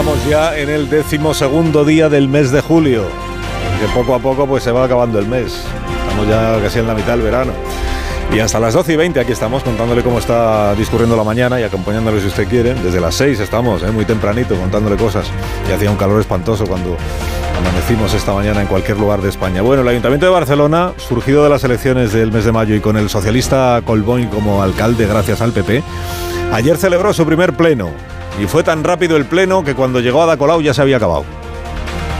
Estamos ya en el decimosegundo día del mes de julio. Que poco a poco pues se va acabando el mes. Estamos ya casi en la mitad del verano. Y hasta las 12 y 20 aquí estamos contándole cómo está discurriendo la mañana y acompañándole si usted quiere. Desde las 6 estamos, ¿eh? muy tempranito, contándole cosas. Y hacía un calor espantoso cuando amanecimos esta mañana en cualquier lugar de España. Bueno, el Ayuntamiento de Barcelona, surgido de las elecciones del mes de mayo y con el socialista Colbón como alcalde gracias al PP, ayer celebró su primer pleno y fue tan rápido el pleno que cuando llegó a Da Colau ya se había acabado.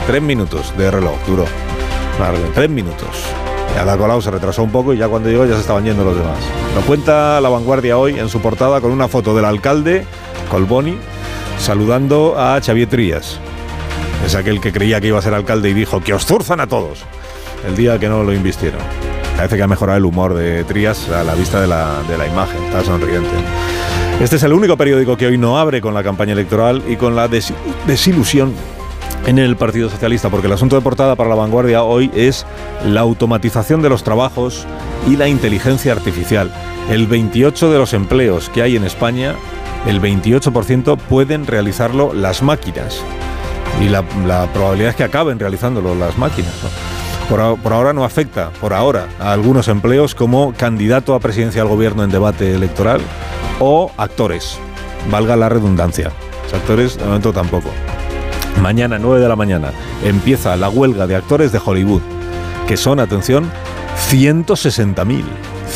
Tres minutos de reloj duró. Tres minutos. Y Ada Colau se retrasó un poco y ya cuando llegó ya se estaban yendo los demás. Lo cuenta La Vanguardia hoy en su portada con una foto del alcalde, Colboni, saludando a Xavier Trías. Es aquel que creía que iba a ser alcalde y dijo que os zurzan a todos el día que no lo invistieron. Parece que ha mejorado el humor de Trías a la vista de la, de la imagen. Está sonriente. Este es el único periódico que hoy no abre con la campaña electoral y con la desilusión en el Partido Socialista, porque el asunto de portada para la vanguardia hoy es la automatización de los trabajos y la inteligencia artificial. El 28 de los empleos que hay en España, el 28% pueden realizarlo las máquinas. Y la, probabilidad es que acaben realizándolo las máquinas. Por, ahora no afecta, por ahora, a algunos empleos como candidato a presidencia del gobierno en debate electoral o actores, valga la redundancia. Los actores de momento tampoco. Mañana, 9 de la mañana, empieza la huelga de actores de Hollywood, que son, atención, 160.000.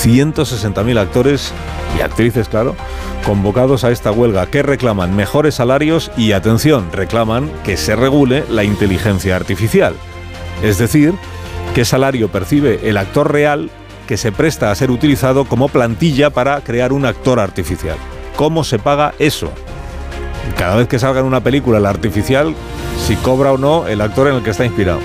160.000 actores y actrices, claro, convocados a esta huelga que reclaman mejores salarios y, atención, reclaman que se regule la inteligencia artificial. Es decir, qué salario percibe el actor real que se presta a ser utilizado como plantilla para crear un actor artificial. ¿Cómo se paga eso? Cada vez que salga en una película la artificial, si cobra o no el actor en el que está inspirado.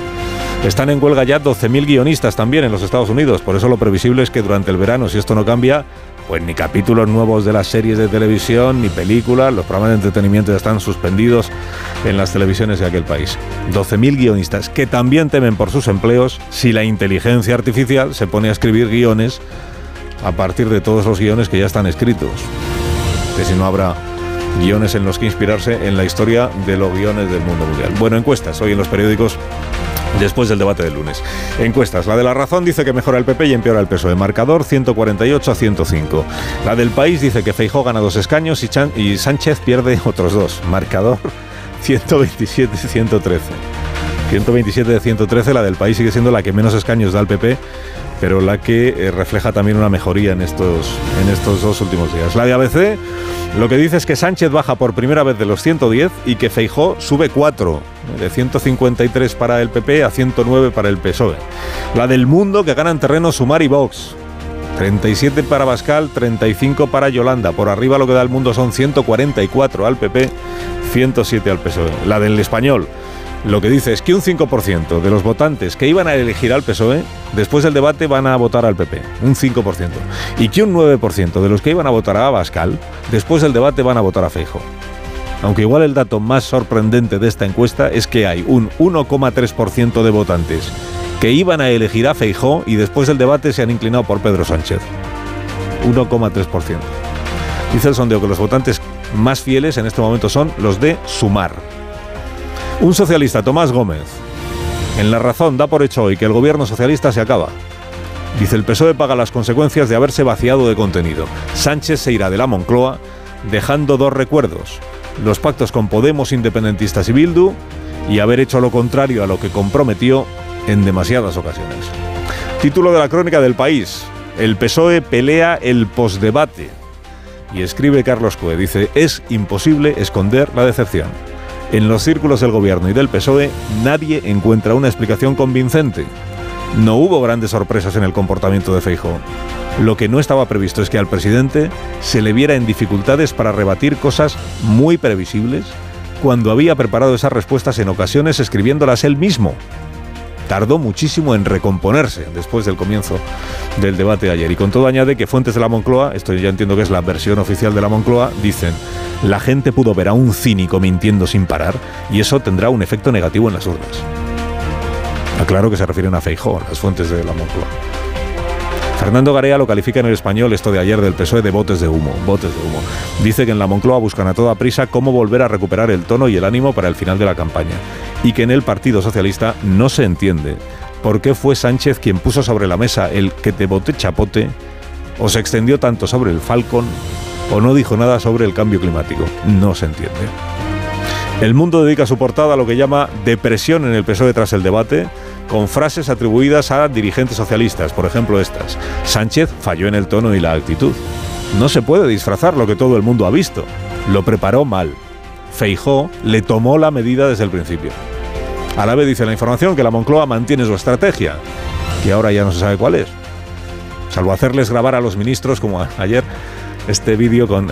Están en huelga ya 12.000 guionistas también en los Estados Unidos, por eso lo previsible es que durante el verano, si esto no cambia, pues ni capítulos nuevos de las series de televisión, ni películas, los programas de entretenimiento están suspendidos en las televisiones de aquel país. 12.000 guionistas que también temen por sus empleos si la inteligencia artificial se pone a escribir guiones a partir de todos los guiones que ya están escritos. Que si no habrá guiones en los que inspirarse en la historia de los guiones del mundo mundial. Bueno, encuestas hoy en los periódicos después del debate del lunes. Encuestas. La de la razón dice que mejora el PP y empeora el peso de marcador 148 a 105. La del país dice que Feijó gana dos escaños y, Sánchez pierde otros dos. Marcador 127 113. 127 de 113, la del país sigue siendo la que menos escaños da al PP, pero la que eh, refleja también una mejoría en estos, en estos dos últimos días. La de ABC lo que dice es que Sánchez baja por primera vez de los 110 y que Feijó sube 4 de 153 para el PP a 109 para el PSOE. La del mundo que ganan terreno Sumar y Vox. 37 para Bascal, 35 para Yolanda. Por arriba lo que da el mundo son 144 al PP, 107 al PSOE. La del español. Lo que dice es que un 5% de los votantes que iban a elegir al PSOE, después del debate van a votar al PP. Un 5%. Y que un 9% de los que iban a votar a Bascal, después del debate van a votar a Feijo. Aunque igual el dato más sorprendente de esta encuesta es que hay un 1,3% de votantes que iban a elegir a Feijó y después del debate se han inclinado por Pedro Sánchez. 1,3%. Dice el sondeo que los votantes más fieles en este momento son los de Sumar. Un socialista, Tomás Gómez, en La Razón da por hecho hoy que el gobierno socialista se acaba. Dice el PSOE paga las consecuencias de haberse vaciado de contenido. Sánchez se irá de la Moncloa dejando dos recuerdos los pactos con Podemos, independentistas y Bildu y haber hecho lo contrario a lo que comprometió en demasiadas ocasiones. Título de la crónica del país. El PSOE pelea el posdebate. Y escribe Carlos Cue, dice, es imposible esconder la decepción. En los círculos del gobierno y del PSOE nadie encuentra una explicación convincente. No hubo grandes sorpresas en el comportamiento de Feijóo. Lo que no estaba previsto es que al presidente se le viera en dificultades para rebatir cosas muy previsibles cuando había preparado esas respuestas en ocasiones escribiéndolas él mismo. Tardó muchísimo en recomponerse después del comienzo del debate de ayer. Y con todo añade que fuentes de la Moncloa, esto ya entiendo que es la versión oficial de la Moncloa, dicen, la gente pudo ver a un cínico mintiendo sin parar y eso tendrá un efecto negativo en las urnas. Aclaro que se refieren a Feijó, las fuentes de la Moncloa. Fernando Garea lo califica en el español esto de ayer del PSOE de botes de humo, botes de humo. Dice que en la Moncloa buscan a toda prisa cómo volver a recuperar el tono y el ánimo para el final de la campaña y que en el Partido Socialista no se entiende por qué fue Sánchez quien puso sobre la mesa el que te bote chapote o se extendió tanto sobre el Falcon o no dijo nada sobre el cambio climático. No se entiende. El mundo dedica su portada a lo que llama depresión en el PSOE tras el debate con frases atribuidas a dirigentes socialistas, por ejemplo estas. Sánchez falló en el tono y la actitud. No se puede disfrazar lo que todo el mundo ha visto. Lo preparó mal. Feijó le tomó la medida desde el principio. A la vez dice la información que la Moncloa mantiene su estrategia, que ahora ya no se sabe cuál es. Salvo hacerles grabar a los ministros, como ayer, este vídeo con...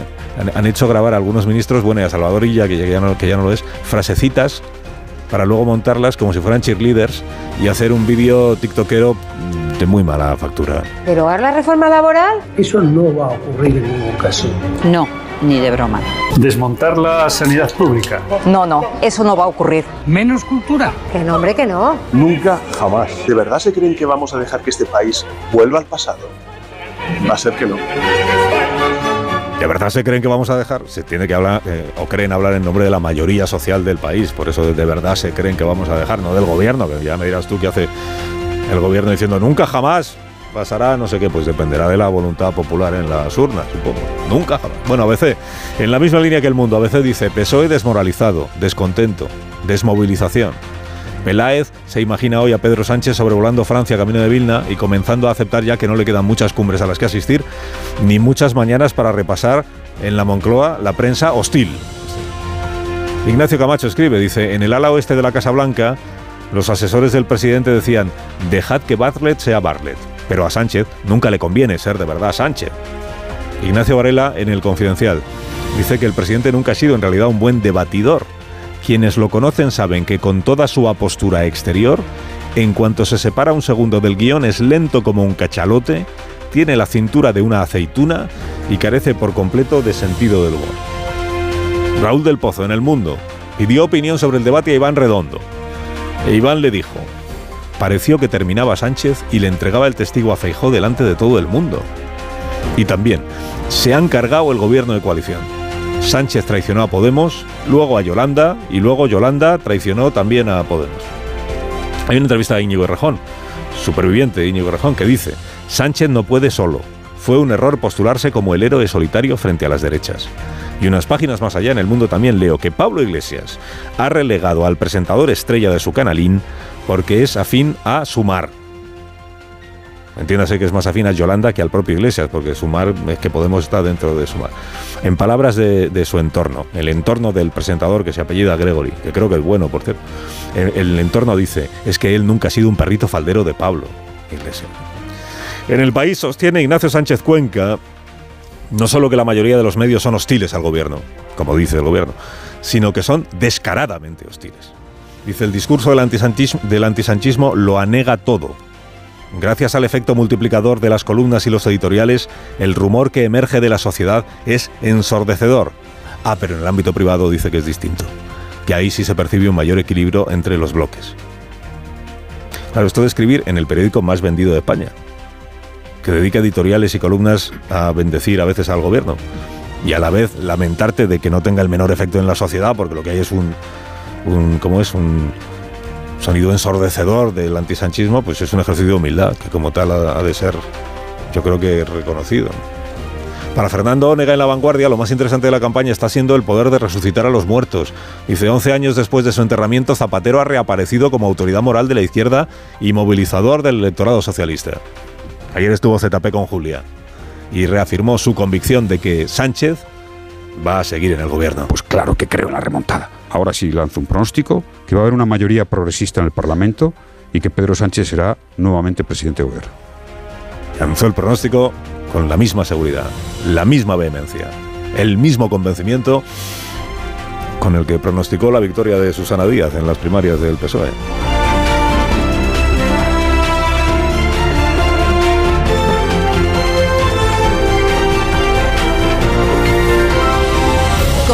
Han, hecho grabar a algunos ministros, bueno, a Salvador Illa, que ya, no, que ya no lo es, frasecitas para luego montarlas como si fueran cheerleaders y hacer un vídeo tiktokero de muy mala factura. ¿Pero la reforma laboral? Eso no va a ocurrir en ningún caso. No, ni de broma. ¿Desmontar la sanidad pública? No, no, eso no va a ocurrir. ¿Menos cultura? Que no, hombre, que no. Nunca, jamás. ¿De verdad se creen que vamos a dejar que este país vuelva al pasado? Va a ser que no. ¿De verdad se creen que vamos a dejar? Se tiene que hablar, eh, o creen hablar en nombre de la mayoría social del país, por eso de verdad se creen que vamos a dejar, no del gobierno, que ya me dirás tú qué hace el gobierno diciendo nunca jamás pasará, no sé qué, pues dependerá de la voluntad popular en las urnas, supongo. Nunca jamás. Bueno, a veces, en la misma línea que el mundo, a veces dice PSOE desmoralizado, descontento, desmovilización. Peláez se imagina hoy a Pedro Sánchez sobrevolando Francia camino de Vilna y comenzando a aceptar ya que no le quedan muchas cumbres a las que asistir, ni muchas mañanas para repasar en la Moncloa la prensa hostil. Ignacio Camacho escribe, dice, en el ala oeste de la Casa Blanca, los asesores del presidente decían, dejad que Bartlett sea Bartlett, pero a Sánchez nunca le conviene ser de verdad Sánchez. Ignacio Varela en el Confidencial dice que el presidente nunca ha sido en realidad un buen debatidor quienes lo conocen saben que con toda su apostura exterior, en cuanto se separa un segundo del guion es lento como un cachalote, tiene la cintura de una aceituna y carece por completo de sentido del humor. Raúl del Pozo en El Mundo pidió opinión sobre el debate a Iván Redondo. E Iván le dijo, pareció que terminaba Sánchez y le entregaba el testigo a Feijó delante de todo el mundo. Y también, se han cargado el gobierno de coalición. Sánchez traicionó a Podemos, luego a Yolanda y luego Yolanda traicionó también a Podemos. Hay una entrevista de Íñigo Errejón, superviviente de Íñigo Errejón, que dice, Sánchez no puede solo. Fue un error postularse como el héroe solitario frente a las derechas. Y unas páginas más allá en el mundo también leo que Pablo Iglesias ha relegado al presentador estrella de su canalín porque es afín a Sumar, Entiéndase que es más afín a Yolanda que al propio Iglesias, porque Sumar es que Podemos estar dentro de Sumar. En palabras de, su entorno, el entorno del presentador que se apellida Gregory, que creo que es bueno, por cierto, el, entorno dice, es que él nunca ha sido un perrito faldero de Pablo Iglesias. En el país sostiene Ignacio Sánchez Cuenca no solo que la mayoría de los medios son hostiles al gobierno, como dice el gobierno, sino que son descaradamente hostiles. Dice, el discurso del antisanchismo, del antisanchismo lo anega todo Gracias al efecto multiplicador de las columnas y los editoriales, el rumor que emerge de la sociedad es ensordecedor. Ah, pero en el ámbito privado dice que es distinto, que ahí sí se percibe un mayor equilibrio entre los bloques. Claro, esto de escribir en el periódico más vendido de España, que dedica editoriales y columnas a bendecir a veces al gobierno y a la vez lamentarte de que no tenga el menor efecto en la sociedad, porque lo que hay es un, un ¿cómo es? Un, sonido ensordecedor del antisanchismo, pues es un ejercicio de humildad, que como tal ha, de ser, yo creo que reconocido. Para Fernando Onega en La Vanguardia, lo más interesante de la campaña está siendo el poder de resucitar a los muertos. Dice, 11 años después de su enterramiento, Zapatero ha reaparecido como autoridad moral de la izquierda y movilizador del electorado socialista. Ayer estuvo ZP con Julia y reafirmó su convicción de que Sánchez va a seguir en el gobierno. Pues claro que creo la remontada ahora sí lanzo un pronóstico, que va a haber una mayoría progresista en el Parlamento y que Pedro Sánchez será nuevamente presidente de gobierno. Lanzó el pronóstico con la misma seguridad, la misma vehemencia, el mismo convencimiento con el que pronosticó la victoria de Susana Díaz en las primarias del PSOE.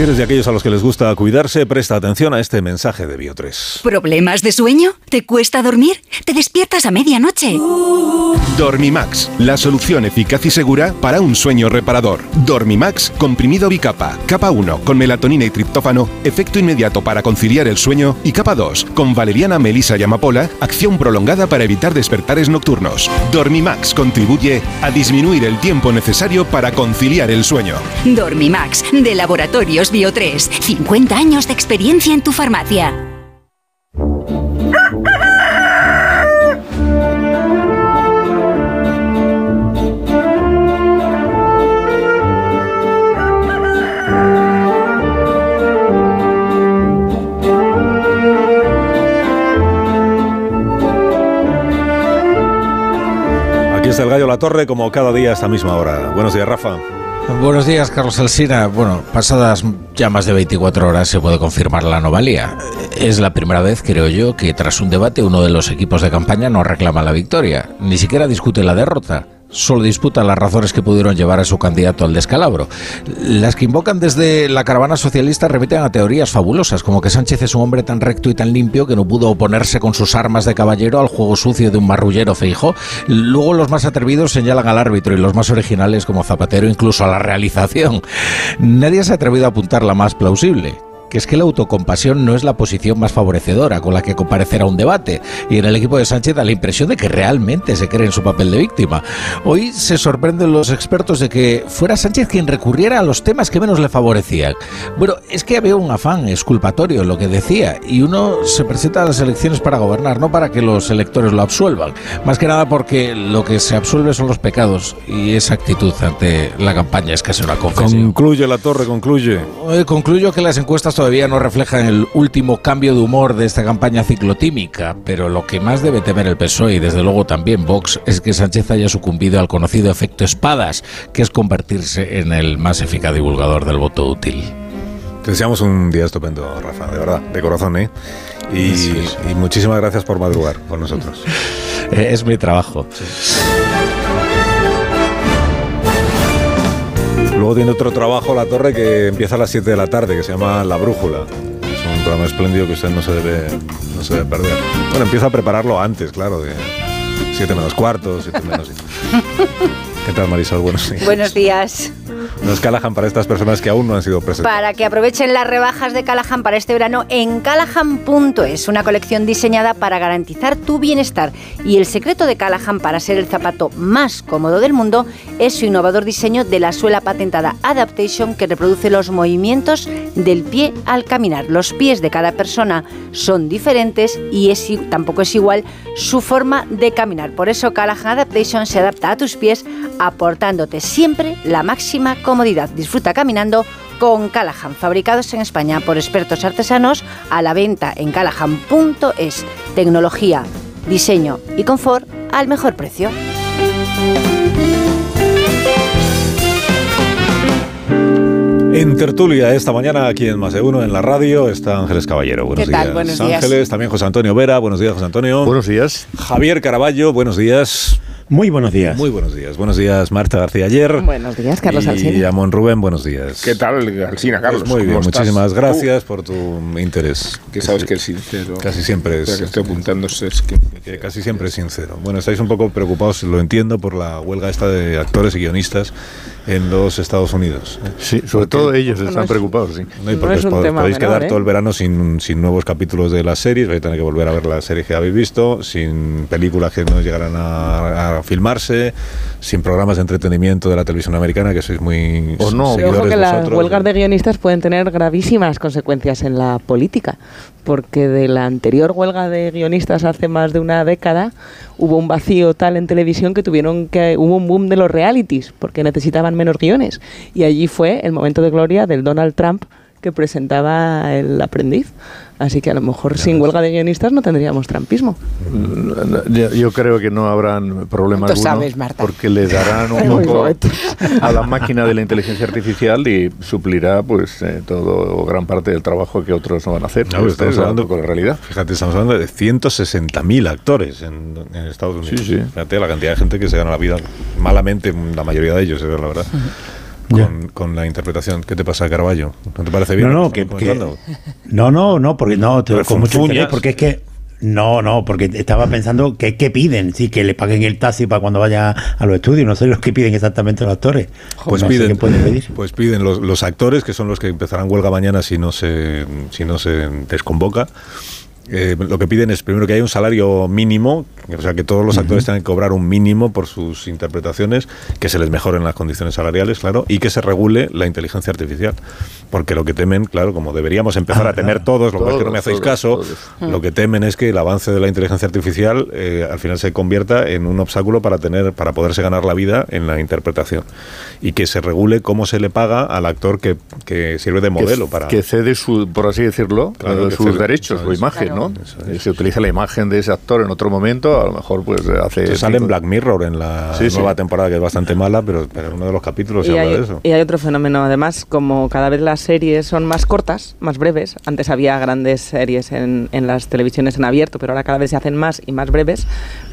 Si eres de aquellos a los que les gusta cuidarse, presta atención a este mensaje de Bio3. ¿Problemas de sueño? ¿Te cuesta dormir? ¿Te despiertas a medianoche? Dormimax, la solución eficaz y segura para un sueño reparador. Dormimax, comprimido bicapa. Capa 1, con melatonina y triptófano, efecto inmediato para conciliar el sueño. Y capa 2, con valeriana, melisa y amapola, acción prolongada para evitar despertares nocturnos. Dormimax contribuye a disminuir el tiempo necesario para conciliar el sueño. Dormimax, de Laboratorios Bio 3. 50 años de experiencia en tu farmacia. Aquí está el gallo La Torre, como cada día a esta misma hora. Buenos días, Rafa. Buenos días, Carlos Alsina. Bueno, pasadas ya más de 24 horas se puede confirmar la anomalía. Es la primera vez, creo yo, que tras un debate uno de los equipos de campaña no reclama la victoria, ni siquiera discute la derrota. Solo disputa las razones que pudieron llevar a su candidato al descalabro. Las que invocan desde la caravana socialista remiten a teorías fabulosas, como que Sánchez es un hombre tan recto y tan limpio que no pudo oponerse con sus armas de caballero al juego sucio de un marrullero feijo. Luego los más atrevidos señalan al árbitro y los más originales como Zapatero incluso a la realización. Nadie se ha atrevido a apuntar la más plausible que es que la autocompasión no es la posición más favorecedora con la que comparecer a un debate. Y en el equipo de Sánchez da la impresión de que realmente se cree en su papel de víctima. Hoy se sorprenden los expertos de que fuera Sánchez quien recurriera a los temas que menos le favorecían. Bueno, es que había un afán exculpatorio en lo que decía y uno se presenta a las elecciones para gobernar, no para que los electores lo absuelvan. Más que nada porque lo que se absuelve son los pecados y esa actitud ante la campaña es casi una confesión. Concluye la torre, concluye. Eh, concluyo que las encuestas todavía no reflejan el último cambio de humor de esta campaña ciclotímica, pero lo que más debe temer el PSOE y desde luego también Vox es que Sánchez haya sucumbido al conocido efecto espadas, que es convertirse en el más eficaz divulgador del voto útil. Te deseamos un día estupendo, Rafa, de verdad, de corazón, ¿eh? Y, sí, sí. y muchísimas gracias por madrugar con nosotros. es mi trabajo. Luego tiene otro trabajo, La Torre, que empieza a las 7 de la tarde, que se llama La Brújula. Es un programa espléndido que usted no se debe, no se debe perder. Bueno, empieza a prepararlo antes, claro, de 7 menos cuarto, 7 menos... ¿Qué tal, Marisol? Buenos días. Buenos días. Nos Callahan para estas personas que aún no han sido presentadas. Para que aprovechen las rebajas de Callahan para este verano en callahan.es, una colección diseñada para garantizar tu bienestar. Y el secreto de Callahan para ser el zapato más cómodo del mundo es su innovador diseño de la suela patentada Adaptation que reproduce los movimientos del pie al caminar. Los pies de cada persona son diferentes y es, tampoco es igual su forma de caminar. Por eso Callahan Adaptation se adapta a tus pies aportándote siempre la máxima comodidad. Disfruta caminando con Callahan, fabricados en España por expertos artesanos, a la venta en callahan.es. Tecnología, diseño y confort al mejor precio. En tertulia esta mañana aquí en Más de Uno en la radio está Ángeles Caballero. Buenos ¿Qué tal? días. Buenos días. Ángeles, también José Antonio Vera. Buenos días, José Antonio. Buenos días. Javier Caraballo, buenos días. Muy buenos días. Muy buenos días. Buenos días, Marta García Ayer. Buenos días, Carlos y Alsina. Y Amón Rubén, buenos días. ¿Qué tal, Alsina, Carlos? Pues muy bien, ¿Cómo estás? muchísimas gracias Uh, por tu interés. que sabes que es sincero. Casi siempre es. Que estoy apuntándose. Es que, que casi siempre es sincero. Bueno, estáis un poco preocupados, lo entiendo, por la huelga esta de actores y guionistas en los Estados Unidos. Sí, sobre todo ellos están preocupados, sí. No, y porque os pod- podéis quedar todo el verano sin, sin nuevos capítulos de las series, vais a tener que volver a ver las series que habéis visto, sin películas que no llegarán a, a filmarse, sin programas de entretenimiento de la televisión americana, que sois muy Pero ojo seguidores que las vosotros. huelgas de guionistas pueden tener gravísimas consecuencias en la política, porque de la anterior huelga de guionistas hace más de una década hubo un vacío tal en televisión que tuvieron que hubo un boom de los realities porque necesitaban menos guiones y allí fue el momento de gloria del Donald Trump que presentaba el aprendiz. Así que a lo mejor sin huelga de guionistas no tendríamos trampismo. Yo, yo creo que no habrán problema ¿Cuánto alguno sabes, Marta? porque le darán un poco a la máquina de la inteligencia artificial y suplirá pues eh, todo o gran parte del trabajo que otros no van a hacer. No, Esta estamos es la- hablando con la realidad. Fíjate, estamos hablando de 160.000 actores en, en Estados Unidos. Sí, sí. Fíjate la cantidad de gente que se gana la vida malamente, la mayoría de ellos, eh, la verdad. Con, con la interpretación. ¿Qué te pasa, Carballo? ¿No te parece bien? No, no, que que, no, no, no, porque no, te- con mucho interés, porque es que no, no, porque estaba pensando que qué piden, sí, que le paguen el taxi para cuando vaya a los estudios, no sé los que piden exactamente los actores. Pues No sé piden, qué pueden pedir. pues piden los, los actores, que son los que empezarán huelga mañana si no se, si no se desconvoca. Eh, lo que piden es primero que haya un salario mínimo, o sea que todos los actores tengan que cobrar un mínimo por sus interpretaciones, que se les mejoren las condiciones salariales, claro, y que se regule la inteligencia artificial. Porque lo que temen, claro, como deberíamos empezar a temer todos, lo que pasa es que no me hacéis todos, caso, todos. lo que temen es que el avance de la inteligencia artificial eh, al final se convierta en un obstáculo para tener para poderse ganar la vida en la interpretación y que se regule cómo se le paga al actor que, que sirve de modelo que, para que cede su, por así decirlo, Claro, eh, sus cede, derechos, su imagen, Claro. ¿no? Eh, Se utiliza la imagen de ese actor en otro momento, a lo mejor pues hace Esto sale en Black Mirror en la Sí, sí. nueva temporada que es bastante mala pero, pero en uno de los capítulos se Y habla de hay, eso. y hay otro fenómeno, además, como cada vez las series son más cortas, más breves, antes había grandes series en, en las televisiones en abierto, pero ahora cada vez se hacen más y más breves,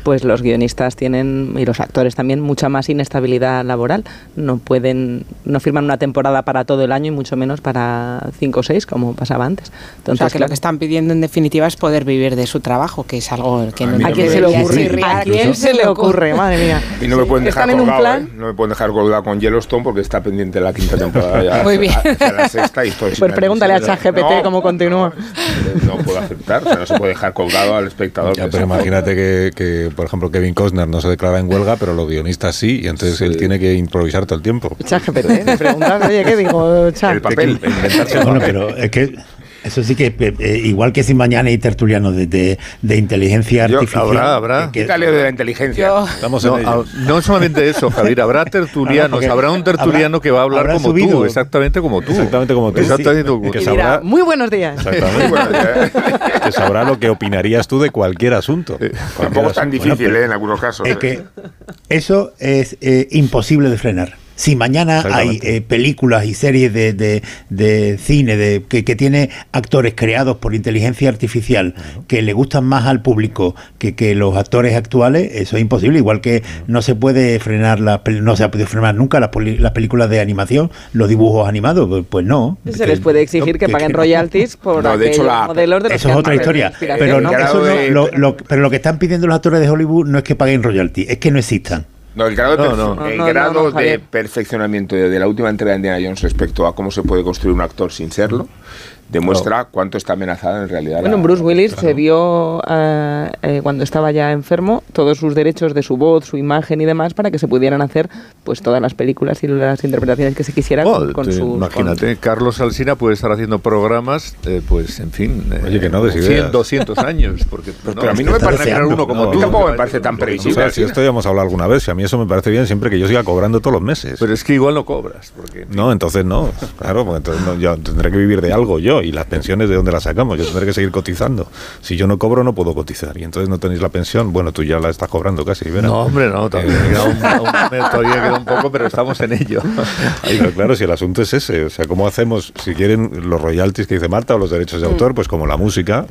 pues los guionistas tienen, y los actores también, mucha más inestabilidad laboral. No pueden, no firman una temporada para todo el año y mucho menos para cinco o seis, como pasaba antes. o Entonces, sea, que lo que están pidiendo en definitiva es poder vivir de su trabajo, que es algo que no ¿A nos quién se le ocurre? ¿A quién se le ocurre? Madre mía. Y no me pueden dejar colgado, plan. ¿eh? No me pueden dejar colgado con Yellowstone porque está pendiente la quinta temporada ya. Muy bien. hacia la sexta y estoy Pues pregúntale a. ChatGPT No, cómo continúa. No puedo aceptar, o sea, no se puede dejar colgado al espectador. Ya, pero imagínate que, que, por ejemplo, Kevin Costner no se declara en huelga, pero los guionistas sí, y entonces él tiene que improvisar todo el tiempo. ChatGPT, preguntas, oye, ¿qué digo, Chat? El papel, inventarse el Bueno, pero es que eso sí que eh, eh, igual que si mañana hay tertulianos de, de, de inteligencia Yo- artificial. habrá, habrá. que- Quítale de la inteligencia. Estamos no, en ello. a- no solamente eso, Javier, habrá tertulianos, habrá un tertuliano habrá- que va a hablar como subido- tú, exactamente como tú. Exactamente como tú. Exactamente Sí. como tú. sabrá- muy buenos días. Exactamente. que sabrá lo que opinarías tú de cualquier asunto. Tampoco es tan Bueno, difícil, pero- ¿eh? En algunos casos. Es que eso es eh, imposible de frenar. Si mañana hay eh, películas y series de, de- de cine de, que, que tiene actores creados por inteligencia artificial que le gustan más al público que, que los actores actuales, eso es imposible. Igual que no se puede frenar la, no se ha podido frenar nunca las, las películas de animación, los dibujos animados, pues, pues no. Se les puede exigir que que- paguen royalties por No, de hecho, la- modelos de los Eso es otra historia. Pero, ¿no? eso no- de- lo, lo- pero lo que están pidiendo los actores de Hollywood no es que paguen royalty, es que no existan. No, el grado, de, No, perfe- no. No, el no, grado no, no, de Javier. perfeccionamiento de, de la última entrega de Indiana Jones respecto a cómo se puede construir un actor sin serlo demuestra cuánto está amenazada en realidad. Bueno, la- Bruce Willis se vio eh, eh, cuando estaba ya enfermo todos sus derechos de su voz, su imagen y demás para que se pudieran hacer pues todas las películas y las interpretaciones que se quisieran con te- su imagínate, Carlos Alsina puede estar haciendo programas, eh, pues en fin, eh, Oye, que no des 100, ideas. 200 años. Porque, Pues, no, pero a mí no me parece deseando. uno como No, tú, tampoco no, me parece tan O previsible. sea, si esto ya hemos hablado alguna vez, si a mí eso me parece bien siempre que yo siga cobrando todos los meses. Pero es que igual no cobras. Porque, No, entonces no, claro, porque entonces no, yo tendré que vivir de algo yo y las pensiones de dónde las sacamos, yo tendré que seguir cotizando. Si yo no cobro no puedo cotizar y entonces no tenéis la pensión, bueno, tú ya la estás cobrando casi, ¿verdad? No, hombre, no, todavía queda un, un- todavía queda un poco, pero estamos en ello. Ay, pero claro, si el asunto es ese, o sea, ¿cómo hacemos, si quieren los royalties que dice Marta o los derechos de autor, pues como la música,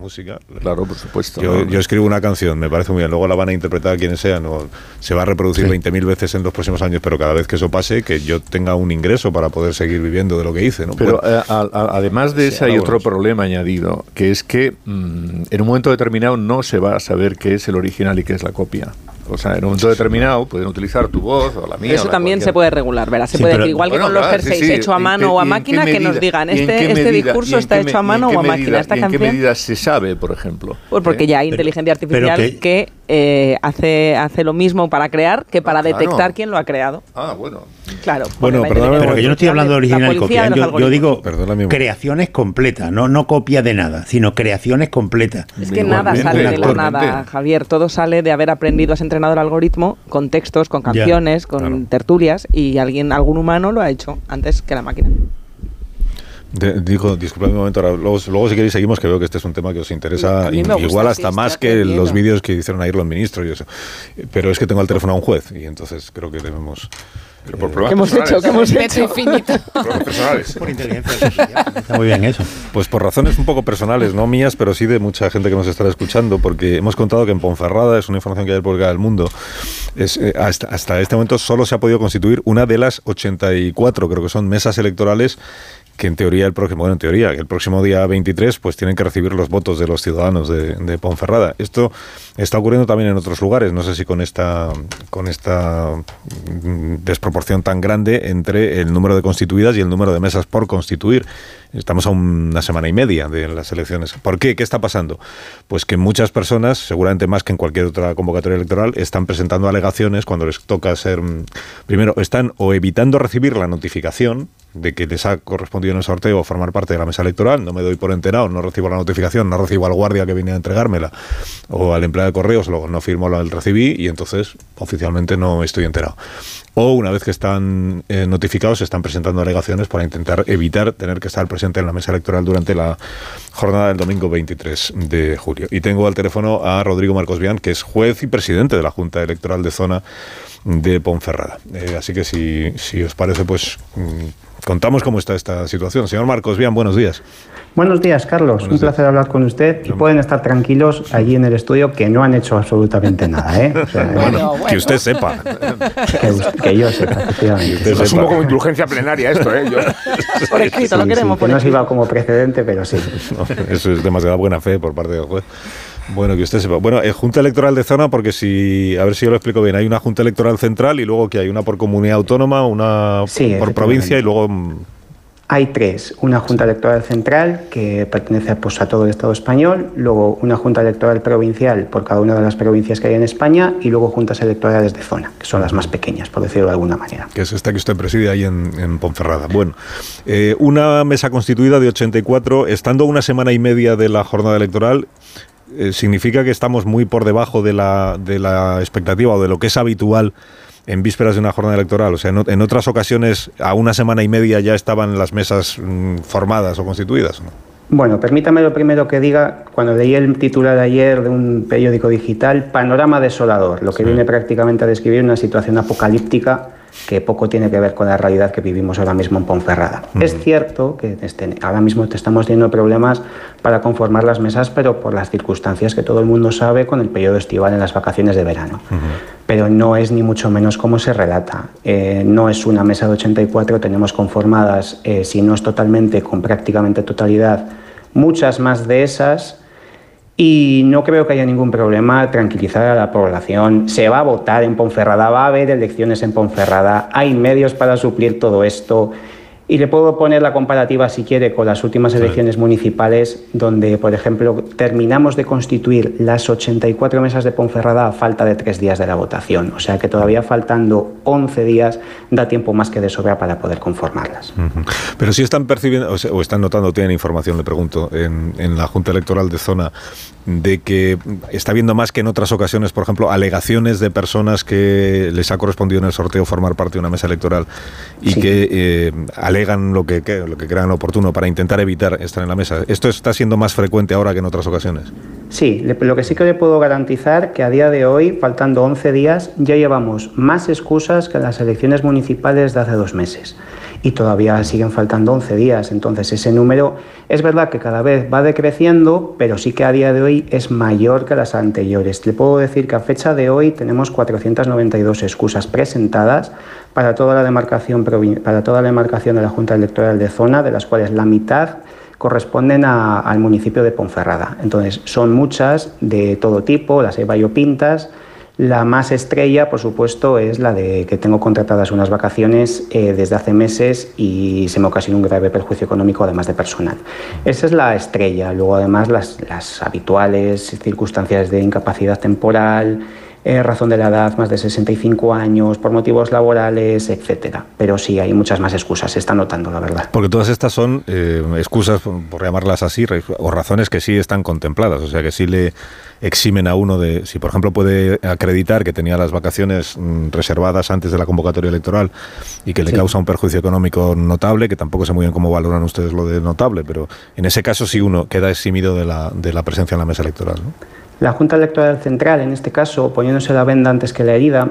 música. Claro, por supuesto. Yo, yo escribo una canción, me parece muy bien, luego la van a interpretar quienes sean, o se va a reproducir 20.000 veces en los próximos años, pero cada vez que eso pase, que yo tenga un ingreso para poder seguir viviendo de lo que hice, ¿no? Pero Bueno, eh, a- a- además de Sí, ese hay otro problema añadido, que es que mm, en un momento determinado no se va a saber qué es el original y qué es la copia. O sea, en un momento determinado pueden utilizar tu voz o la mía. Eso o la también cualquier- se puede regular, ¿verdad? Se Sí, puede pero- decir, igual que Bueno, con los claro, sí, jerseys sí. hecho a ¿En mano qué- o a máquina, que nos digan, este, este discurso está hecho a mano o a máquina, esta en qué medida se sabe, por ejemplo? Pues porque ¿Eh? ya hay inteligencia artificial que- que, eh, hace, hace lo mismo para crear que para claro. detectar quién lo ha creado. Ah, bueno. Claro. Bueno, la pero que yo no estoy hablando de original y copia. Yo, digo creaciones completas, no, no copia de nada, sino creaciones completas. Es que nada sale de la nada, Javier. Todo sale de haber aprendido, has entrenado el algoritmo con textos, con Ya, canciones, con tertulias y alguien, algún humano lo ha hecho antes que la máquina. De- digo, disculpadme un momento, ahora, luego, luego si queréis seguimos, que veo que este es un tema que os interesa, igual hasta más que aprendiendo. los vídeos que hicieron ayer los ministros y eso. Pero es que tengo al teléfono a un juez y entonces creo que debemos... Pero por problemas ¿Qué hemos personales. hecho? ¿Qué hemos hecho? infinito. Personales. Por inteligencia Está muy bien eso. Pues por razones un poco personales, no mías, pero sí de mucha gente que nos estará escuchando, porque hemos contado que en Ponferrada, es una información que hay publicada del mundo, es, eh, hasta, hasta este momento solo se ha podido constituir una de las 84, creo que son mesas electorales que en teoría el próximo, bueno, en teoría, el próximo día 23 pues tienen que recibir los votos de los ciudadanos de, de Ponferrada. Esto está ocurriendo también en otros lugares, no sé si con esta con esta mm, desproporción tan grande entre el número de constituidas y el número de mesas por constituir. Estamos a una semana y media de las elecciones. ¿Por qué? ¿Qué está pasando? Pues que muchas personas, seguramente más que en cualquier otra convocatoria electoral, están presentando alegaciones cuando les toca ser... mm, Primero, están o evitando recibir la notificación de que les ha correspondido en el sorteo formar parte de la mesa electoral, no me doy por enterado, no recibo la notificación, no recibo al guardia que viene a entregármela, o al empleado de correos, luego no firmo el recibí y entonces oficialmente no estoy enterado. O una vez que están eh, notificados, se están presentando alegaciones para intentar evitar tener que estar presente en la mesa electoral durante la jornada del domingo 23 de julio. Y tengo al teléfono a Rodrigo Marcos Vian, que es juez y presidente de la Junta Electoral de Zona de Ponferrada. Eh, así que si, si os parece, pues mm, contamos cómo está esta situación. Señor Marcos Vian, buenos días. Buenos días, Carlos. Un placer hablar con usted. Y pueden estar tranquilos allí en el estudio que no han hecho absolutamente nada, ¿eh? O sea, Bueno, que usted sepa. que, que yo sepa, efectivamente. Lo asumo como indulgencia plenaria esto, ¿eh? Yo- Por escrito, lo Sí, queremos sí, por que no sirva como precedente, pero sí. No, eso es demasiada buena fe por parte del juez. Bueno, que usted sepa. Bueno, eh, Junta Electoral de Zona, porque si, a ver si yo lo explico bien, hay una Junta Electoral Central y luego que hay una por comunidad autónoma, una Sí, por provincia y luego... mm, Hay tres. Una Junta Electoral Central que pertenece pues, a todo el Estado español, luego una Junta Electoral Provincial por cada una de las provincias que hay en España y luego juntas electorales de zona, que son las más pequeñas, por decirlo de alguna manera. que es esta que usted preside ahí en, en Ponferrada. Bueno, eh, una mesa constituida de 84, estando una semana y media de la jornada electoral, eh, significa que estamos muy por debajo de la, de la expectativa o de lo que es habitual en vísperas de una jornada electoral. O sea, en, otras ocasiones, a una semana y media ya estaban las mesas mm, formadas o constituidas. ¿no? Bueno, permítame lo primero que diga, cuando leí el titular ayer de un periódico digital, Panorama desolador, lo que viene prácticamente a describir una situación apocalíptica que poco tiene que ver con la realidad que vivimos ahora mismo en Ponferrada. Es cierto que este- ahora mismo te estamos teniendo problemas para conformar las mesas, pero por las circunstancias que todo el mundo sabe con el periodo estival en las vacaciones de verano. Pero no es ni mucho menos como se relata. Eh, no es una mesa de 84, tenemos conformadas, eh, si no es totalmente, con prácticamente totalidad, muchas más de esas. Y no creo que haya ningún problema tranquilizar a la población. Se va a votar en Ponferrada, va a haber elecciones en Ponferrada, hay medios para suplir todo esto. Y le puedo poner la comparativa, si quiere, con las últimas elecciones municipales, donde, por ejemplo, terminamos de constituir las 84 mesas de Ponferrada a falta de tres días de la votación. O sea que todavía faltando 11 días da tiempo más que de sobra para poder conformarlas. Ujú. Pero si están percibiendo, o, sea, o están notando, tienen información, le pregunto, en, en la Junta Electoral de Zona, de que está viendo más que en otras ocasiones, por ejemplo, alegaciones de personas que les ha correspondido en el sorteo formar parte de una mesa electoral y Sí. que eh, alegan lo que, que- lo que crean oportuno para intentar evitar estar en la mesa. ¿Esto está siendo más frecuente ahora que en otras ocasiones? Sí, lo que sí que le puedo garantizar que a día de hoy, faltando 11 días, ya llevamos más excusas que en las elecciones municipales de hace dos meses. Y todavía siguen faltando 11 días. Entonces ese número es verdad que cada vez va decreciendo, pero sí que a día de hoy es mayor que las anteriores. Le puedo decir que a fecha de hoy tenemos 492 excusas presentadas para toda la demarcación, para toda la demarcación de la Junta Electoral de Zona, de las cuales la mitad corresponden a- al municipio de Ponferrada. Entonces, son muchas de todo tipo, las hay variopintas. La más estrella, por supuesto, es la de que tengo contratadas unas vacaciones eh, desde hace meses y se me ocasiona un grave perjuicio económico, además de personal. Esa es la estrella. Luego, además, las, las habituales circunstancias de incapacidad temporal, eh, razón de la edad, más de 65 años, por motivos laborales, etcétera. Pero sí, hay muchas más excusas, se está notando, la verdad. Porque todas estas son eh, excusas, por llamarlas así, o razones que sí están contempladas, o sea, que sí le eximen a uno de, si por ejemplo puede acreditar que tenía las vacaciones mm, reservadas antes de la convocatoria electoral y que le causa un perjuicio económico notable, que tampoco sé muy bien cómo valoran ustedes lo de notable, pero en ese caso sí uno queda eximido de la, de la presencia en la mesa electoral. ¿no? La Junta Electoral Central, en este caso, poniéndose la venda antes que la herida,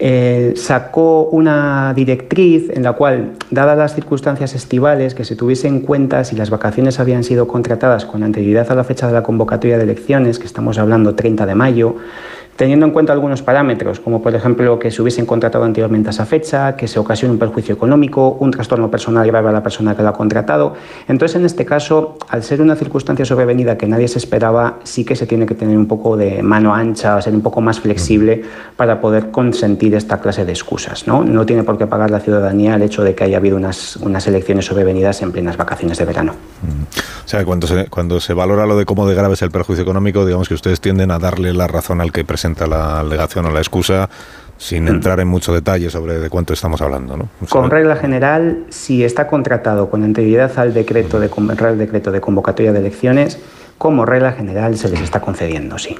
eh, sacó una directriz en la cual, dadas las circunstancias estivales, que se tuviese en cuenta si las vacaciones habían sido contratadas con anterioridad a la fecha de la convocatoria de elecciones, que estamos hablando 30 de mayo, teniendo en cuenta algunos parámetros, como por ejemplo que se hubiesen contratado anteriormente a esa fecha, que se ocasione un perjuicio económico, un trastorno personal grave a la persona que lo ha contratado. Entonces, en este caso, al ser una circunstancia sobrevenida que nadie se esperaba, sí que se tiene que tener un poco de mano ancha, ser un poco más flexible para poder consentir esta clase de excusas. No, no tiene por qué pagar la ciudadanía el hecho de que haya habido unas, unas elecciones sobrevenidas en plenas vacaciones de verano. O sea, cuando se, cuando se valora lo de cómo de grave es el perjuicio económico, digamos que ustedes tienden a darle la razón al que presenta la alegación o la excusa sin entrar en mucho detalle sobre de cuánto estamos hablando. ¿no? Con regla general, si está contratado con anterioridad al decreto de, Real Decreto de Convocatoria de Elecciones, como regla general se les está concediendo, sí.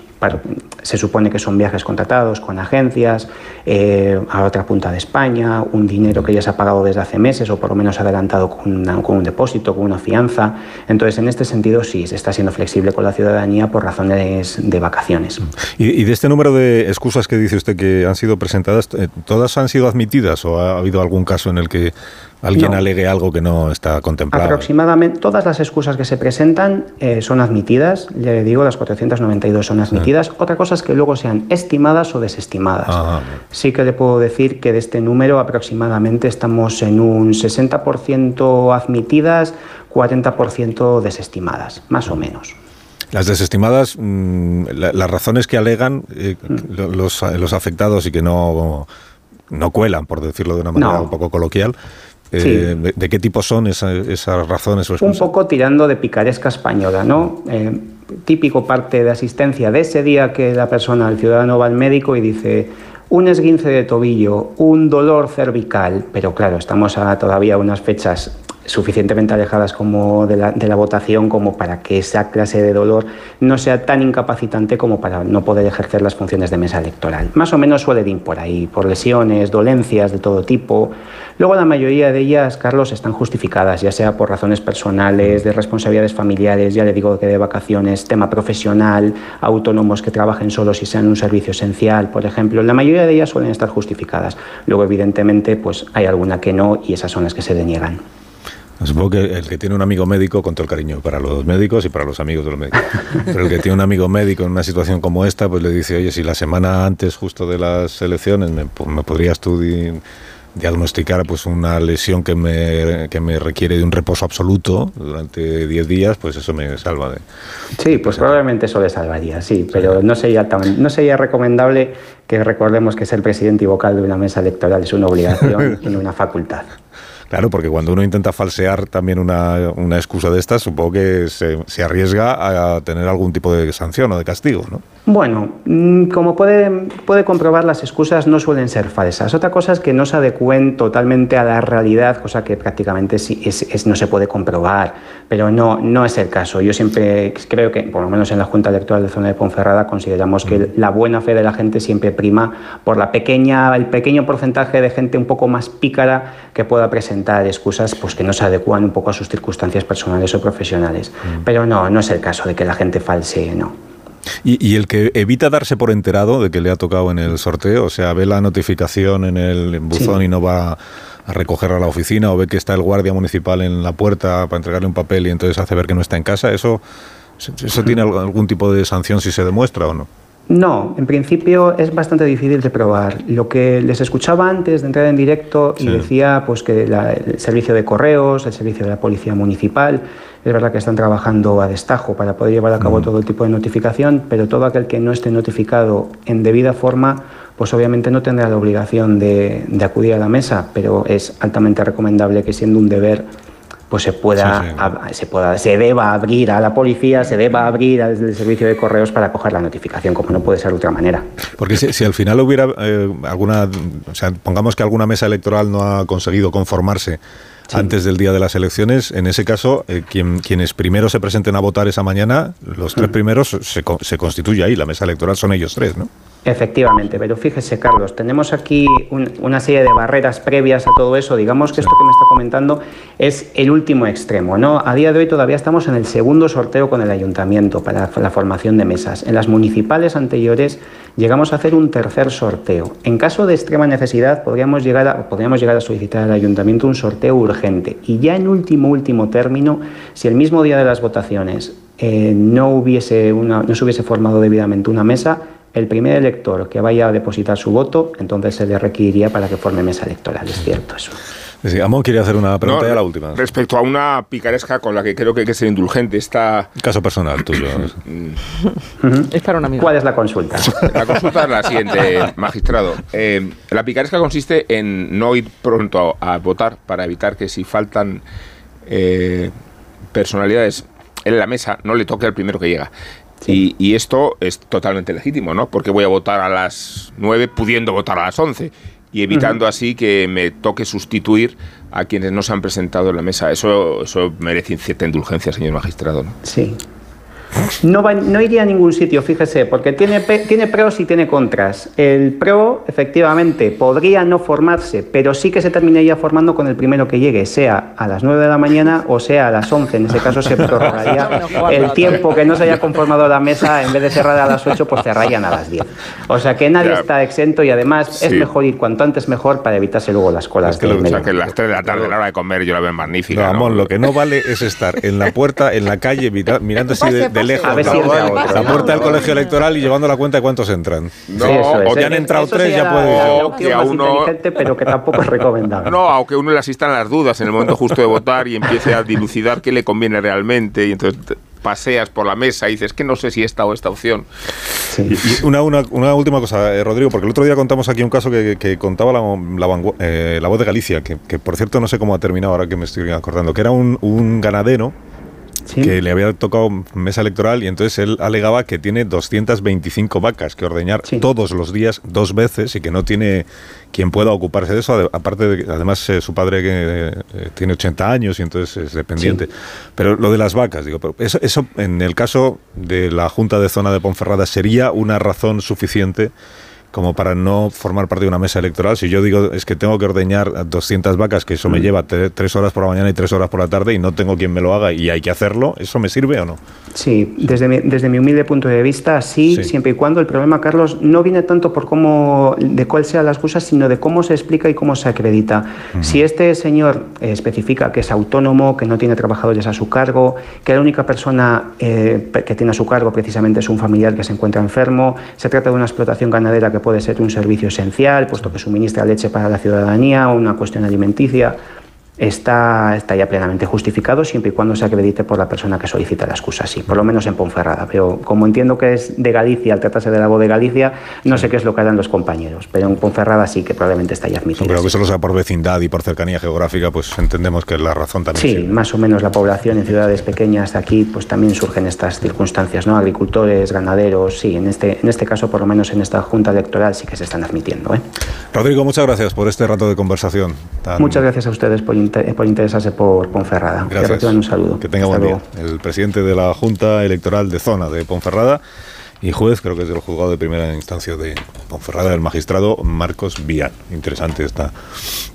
Se supone que son viajes contratados con agencias, eh, a otra punta de España, un dinero que ya se ha pagado desde hace meses o por lo menos adelantado con, con un depósito, con una fianza. Entonces, en este sentido, sí, se está siendo flexible con la ciudadanía por razones de vacaciones. ¿Y, de este número de excusas que dice usted que han sido presentadas, eh, todas han sido admitidas o ha habido algún caso en el que alguien alegue algo que no está contemplado. Aproximadamente todas las excusas que se presentan eh, son admitidas, ya le digo, las 492 son admitidas. Otra cosa es que luego sean estimadas o desestimadas. Ah, sí que le puedo decir que de este número aproximadamente estamos en un 60% admitidas, 40% desestimadas, más o menos. Las desestimadas, mm, las razones que alegan eh, mm. los, los, afectados y que no, no cuelan, por decirlo de una manera un poco coloquial, eh, de, qué tipo son esas razones? O un poco tirando de picaresca española, ¿no? Eh, típico parte de asistencia de ese día que la persona, el ciudadano, va al médico y dice un esguince de tobillo, un dolor cervical, pero claro, estamos a todavía unas fechas suficientemente alejadas como de la, de la, votación como para que esa clase de dolor no sea tan incapacitante como para no poder ejercer las funciones de mesa electoral. Más o menos suele ir por ahí, por lesiones, dolencias de todo tipo. Luego la mayoría de ellas, Carlos, están justificadas, ya sea por razones personales, de responsabilidades familiares, ya le digo que de vacaciones, tema profesional, autónomos que trabajen solos y sean un servicio esencial, por ejemplo. La mayoría de ellas suelen estar justificadas. Luego, evidentemente, pues hay alguna que no y esas son las que se deniegan. Supongo que el que tiene un amigo médico, con todo el cariño para los médicos y para los amigos de los médicos, pero el que tiene un amigo médico en una situación como esta, pues le dice, oye, si la semana antes justo de las elecciones me, podrías tú diagnosticar pues una lesión que me, que me requiere de un reposo absoluto durante 10 días, pues eso me salva de... Sí, pues probablemente eso le salvaría, sí, pero no sería, tan, no sería recomendable que recordemos que ser presidente y vocal de una mesa electoral es una obligación y no una facultad. Claro, porque cuando uno intenta falsear también una, una excusa de estas, supongo que se, se, arriesga a tener algún tipo de sanción o de castigo, ¿no? Bueno, mm, como puede, puede comprobar, las excusas no suelen ser falsas. Otra cosa es que no se adecúen totalmente a la realidad, cosa que prácticamente sí, es, no se puede comprobar, pero no, no es el caso. Yo siempre creo que, por lo menos en la Junta Electoral de Zona de Ponferrada, consideramos que la buena fe de la gente siempre prima por la pequeña, el pequeño porcentaje de gente un poco más pícara que pueda presentar excusas pues, que no se adecúan un poco a sus circunstancias personales o profesionales. Pero no, no es el caso de que la gente falsee, no. Y, el que evita darse por enterado de que le ha tocado en el sorteo, o sea, ve la notificación en el buzón y no va a recogerla a la oficina, o ve que está el guardia municipal en la puerta para entregarle un papel y entonces hace ver que no está en casa, ¿eso, eso tiene algún tipo de sanción si se demuestra o no? No, en principio es bastante difícil de probar. Lo que les escuchaba antes de entrar en directo y decía pues que la- el servicio de correos, el servicio de la policía municipal, es verdad que están trabajando a destajo para poder llevar a cabo todo el tipo de notificación, pero todo aquel que no esté notificado en debida forma, pues obviamente no tendrá la obligación de, de acudir a la mesa, pero es altamente recomendable que siendo un deber pues se pueda, Sí, sí. ab- se pueda, se deba abrir a la policía, se deba abrir al servicio de correos para coger la notificación, como no puede ser de otra manera. Porque si, si al final hubiera eh, alguna, o sea, pongamos que alguna mesa electoral no ha conseguido conformarse antes del día de las elecciones, en ese caso, eh, quien, quienes primero se presenten a votar esa mañana, los tres primeros se, se constituye ahí, la mesa electoral son ellos tres, ¿no? Efectivamente, pero fíjese, Carlos, tenemos aquí un- una serie de barreras previas a todo eso. Digamos que esto que me está comentando es el último extremo, ¿no? A día de hoy todavía estamos en el segundo sorteo con el ayuntamiento para la formación de mesas. En las municipales anteriores llegamos a hacer un tercer sorteo. En caso de extrema necesidad, podríamos llegar a, podríamos llegar a solicitar al ayuntamiento un sorteo urgente. Y ya en último, último término, si el mismo día de las votaciones eh, no, hubiese una, no se hubiese formado debidamente una mesa, el primer elector que vaya a depositar su voto, entonces se le requeriría para que forme mesa electoral. Es cierto eso. Sí, Amón quería hacer una pregunta No, y la última. Respecto a una picaresca con la que creo que hay que ser indulgente, esta... Caso personal tuyo. Es para un amigo. ¿Cuál es la consulta? La consulta es la siguiente, magistrado. Eh, la picaresca consiste en no ir pronto a, a votar para evitar que si faltan eh, personalidades en la mesa, no le toque al primero que llega. Y, y esto es totalmente legítimo, ¿no? Porque voy a votar a las 9 pudiendo votar a las 11 y evitando así que me toque sustituir a quienes no se han presentado en la mesa. Eso, eso merece cierta indulgencia, señor magistrado. ¿no? Sí. No, va- no iría a ningún sitio, fíjese, porque tiene, pe- tiene pros y tiene contras. El pro, efectivamente, podría no formarse, pero sí que se terminaría formando con el primero que llegue, sea a las 9 de la mañana o sea a las 11. En ese caso se prorrogaría el tiempo que no se haya conformado la mesa, en vez de cerrar a las 8, pues cerrarían a las 10. O sea que nadie Ya. está exento y además es mejor ir cuanto antes mejor para evitarse luego las colas. Que del lo- o sea, que las 3 de la tarde, a la hora de comer, yo la veo magnífica. No, ¿no? Lo que no vale es estar en la puerta, en la calle, mira- mirando así de, de lejos A ver la, si entra otro. la puerta del colegio electoral y llevando la cuenta de cuántos entran. No, Sí, eso es. o ya han entrado Eso tres, ya puede ir. Que a uno- pero que tampoco es recomendable. No, aunque uno le asistan las dudas en el momento justo de votar y empiece a dilucidar qué le conviene realmente y entonces paseas por la mesa y dices que no sé si esta o esta opción. Y, y una, una, una última cosa, eh, Rodrigo, porque el otro día contamos aquí un caso que, que contaba la, la, eh, la voz de Galicia, que, que, por cierto no sé cómo ha terminado ahora que me estoy acordando, que era un, un ganadero que le había tocado mesa electoral y entonces él alegaba que tiene 225 vacas que ordeñar todos los días dos veces y que no tiene quien pueda ocuparse de eso. Aparte, de que, además, eh, su padre que eh, tiene 80 años y entonces es dependiente. Pero lo de las vacas, digo, pero eso, eso en el caso de la Junta de Zona de Ponferrada sería una razón suficiente como para no formar parte de una mesa electoral. Si yo digo es que tengo que ordeñar 200 vacas, que eso me lleva tre- tres horas por la mañana y tres horas por la tarde y no tengo quien me lo haga y hay que hacerlo, ¿eso me sirve o no? Sí, desde mi, desde mi humilde punto de vista, sí, Sí. siempre y cuando el problema, Carlos, no viene tanto por cómo, de cuál sea la excusa, sino de cómo se explica y cómo se acredita. Si este señor eh, especifica que es autónomo, que no tiene trabajadores a su cargo, que la única persona eh, que tiene a su cargo precisamente es un familiar que se encuentra enfermo, se trata de una explotación ganadera que puede ser un servicio esencial, puesto que suministra leche para la ciudadanía una cuestión alimenticia, está, está ya plenamente justificado siempre y cuando se acredite por la persona que solicita la excusa, sí, por lo menos en Ponferrada. Pero como entiendo que es de Galicia, al tratarse de la voz de Galicia, no sé qué es lo que harán los compañeros, pero en Ponferrada sí que probablemente está ya admitido. Pero que solo sea por vecindad y por cercanía geográfica, pues entendemos que la razón también Sí, sirve. más o menos la población en ciudades pequeñas aquí, pues también surgen estas circunstancias, ¿no? Agricultores, ganaderos, sí, en este, en este caso, por lo menos en esta junta electoral, sí que se están admitiendo. ¿eh? Rodrigo, muchas gracias por este rato de conversación. tan- Muchas gracias a ustedes por, inter- por interesarse por Ponferrada. Que Gracias. reciban un saludo. Que tenga Hasta buen día. luego. El presidente de la Junta Electoral de Zona de Ponferrada y juez, creo que es del juzgado de primera instancia de Ponferrada, el magistrado Marcos Vial. Interesante esta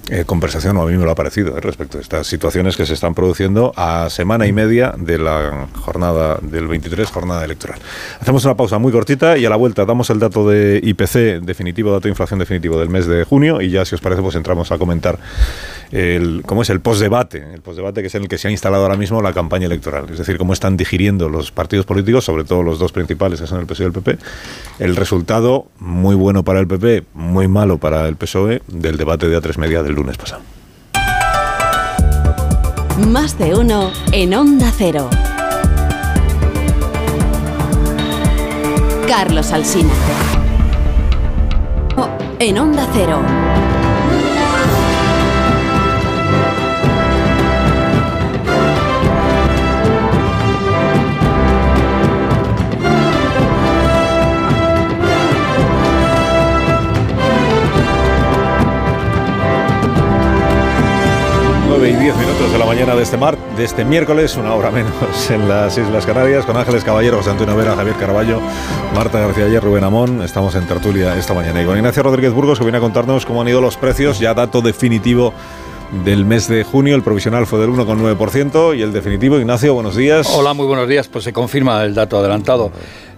eh, conversación, o a mí me lo ha parecido, eh, respecto a estas situaciones que se están produciendo a semana y media de la jornada del 23, jornada electoral. Hacemos una pausa muy cortita y a la vuelta damos el dato de IPC definitivo, dato de inflación definitivo del mes de junio y ya, si os parece, pues entramos a comentar el, cómo es el postdebate, el postdebate que es en el que se ha instalado ahora mismo la campaña electoral, es decir, cómo están digiriendo los partidos políticos, sobre todo los dos principales, que son el PSOE y el PP, el resultado muy bueno para el PP, muy malo para el PSOE del debate de A3 Media del lunes pasado. Más de uno en Onda Cero. Carlos Alsina. En Onda Cero. Y 10 minutos de la mañana de este, mar, de este miércoles, una hora menos en las Islas Canarias, con Ángeles Caballero, José Antonio Vera, Javier Caraballo, Marta García Ayer, Rubén Amón. Estamos en tertulia esta mañana. Y con Ignacio Rodríguez Burgos, que viene a contarnos cómo han ido los precios, ya dato definitivo del mes de junio. El provisional fue del 1,9% y el definitivo, Ignacio, buenos días. Hola, muy buenos días. Pues se confirma el dato adelantado.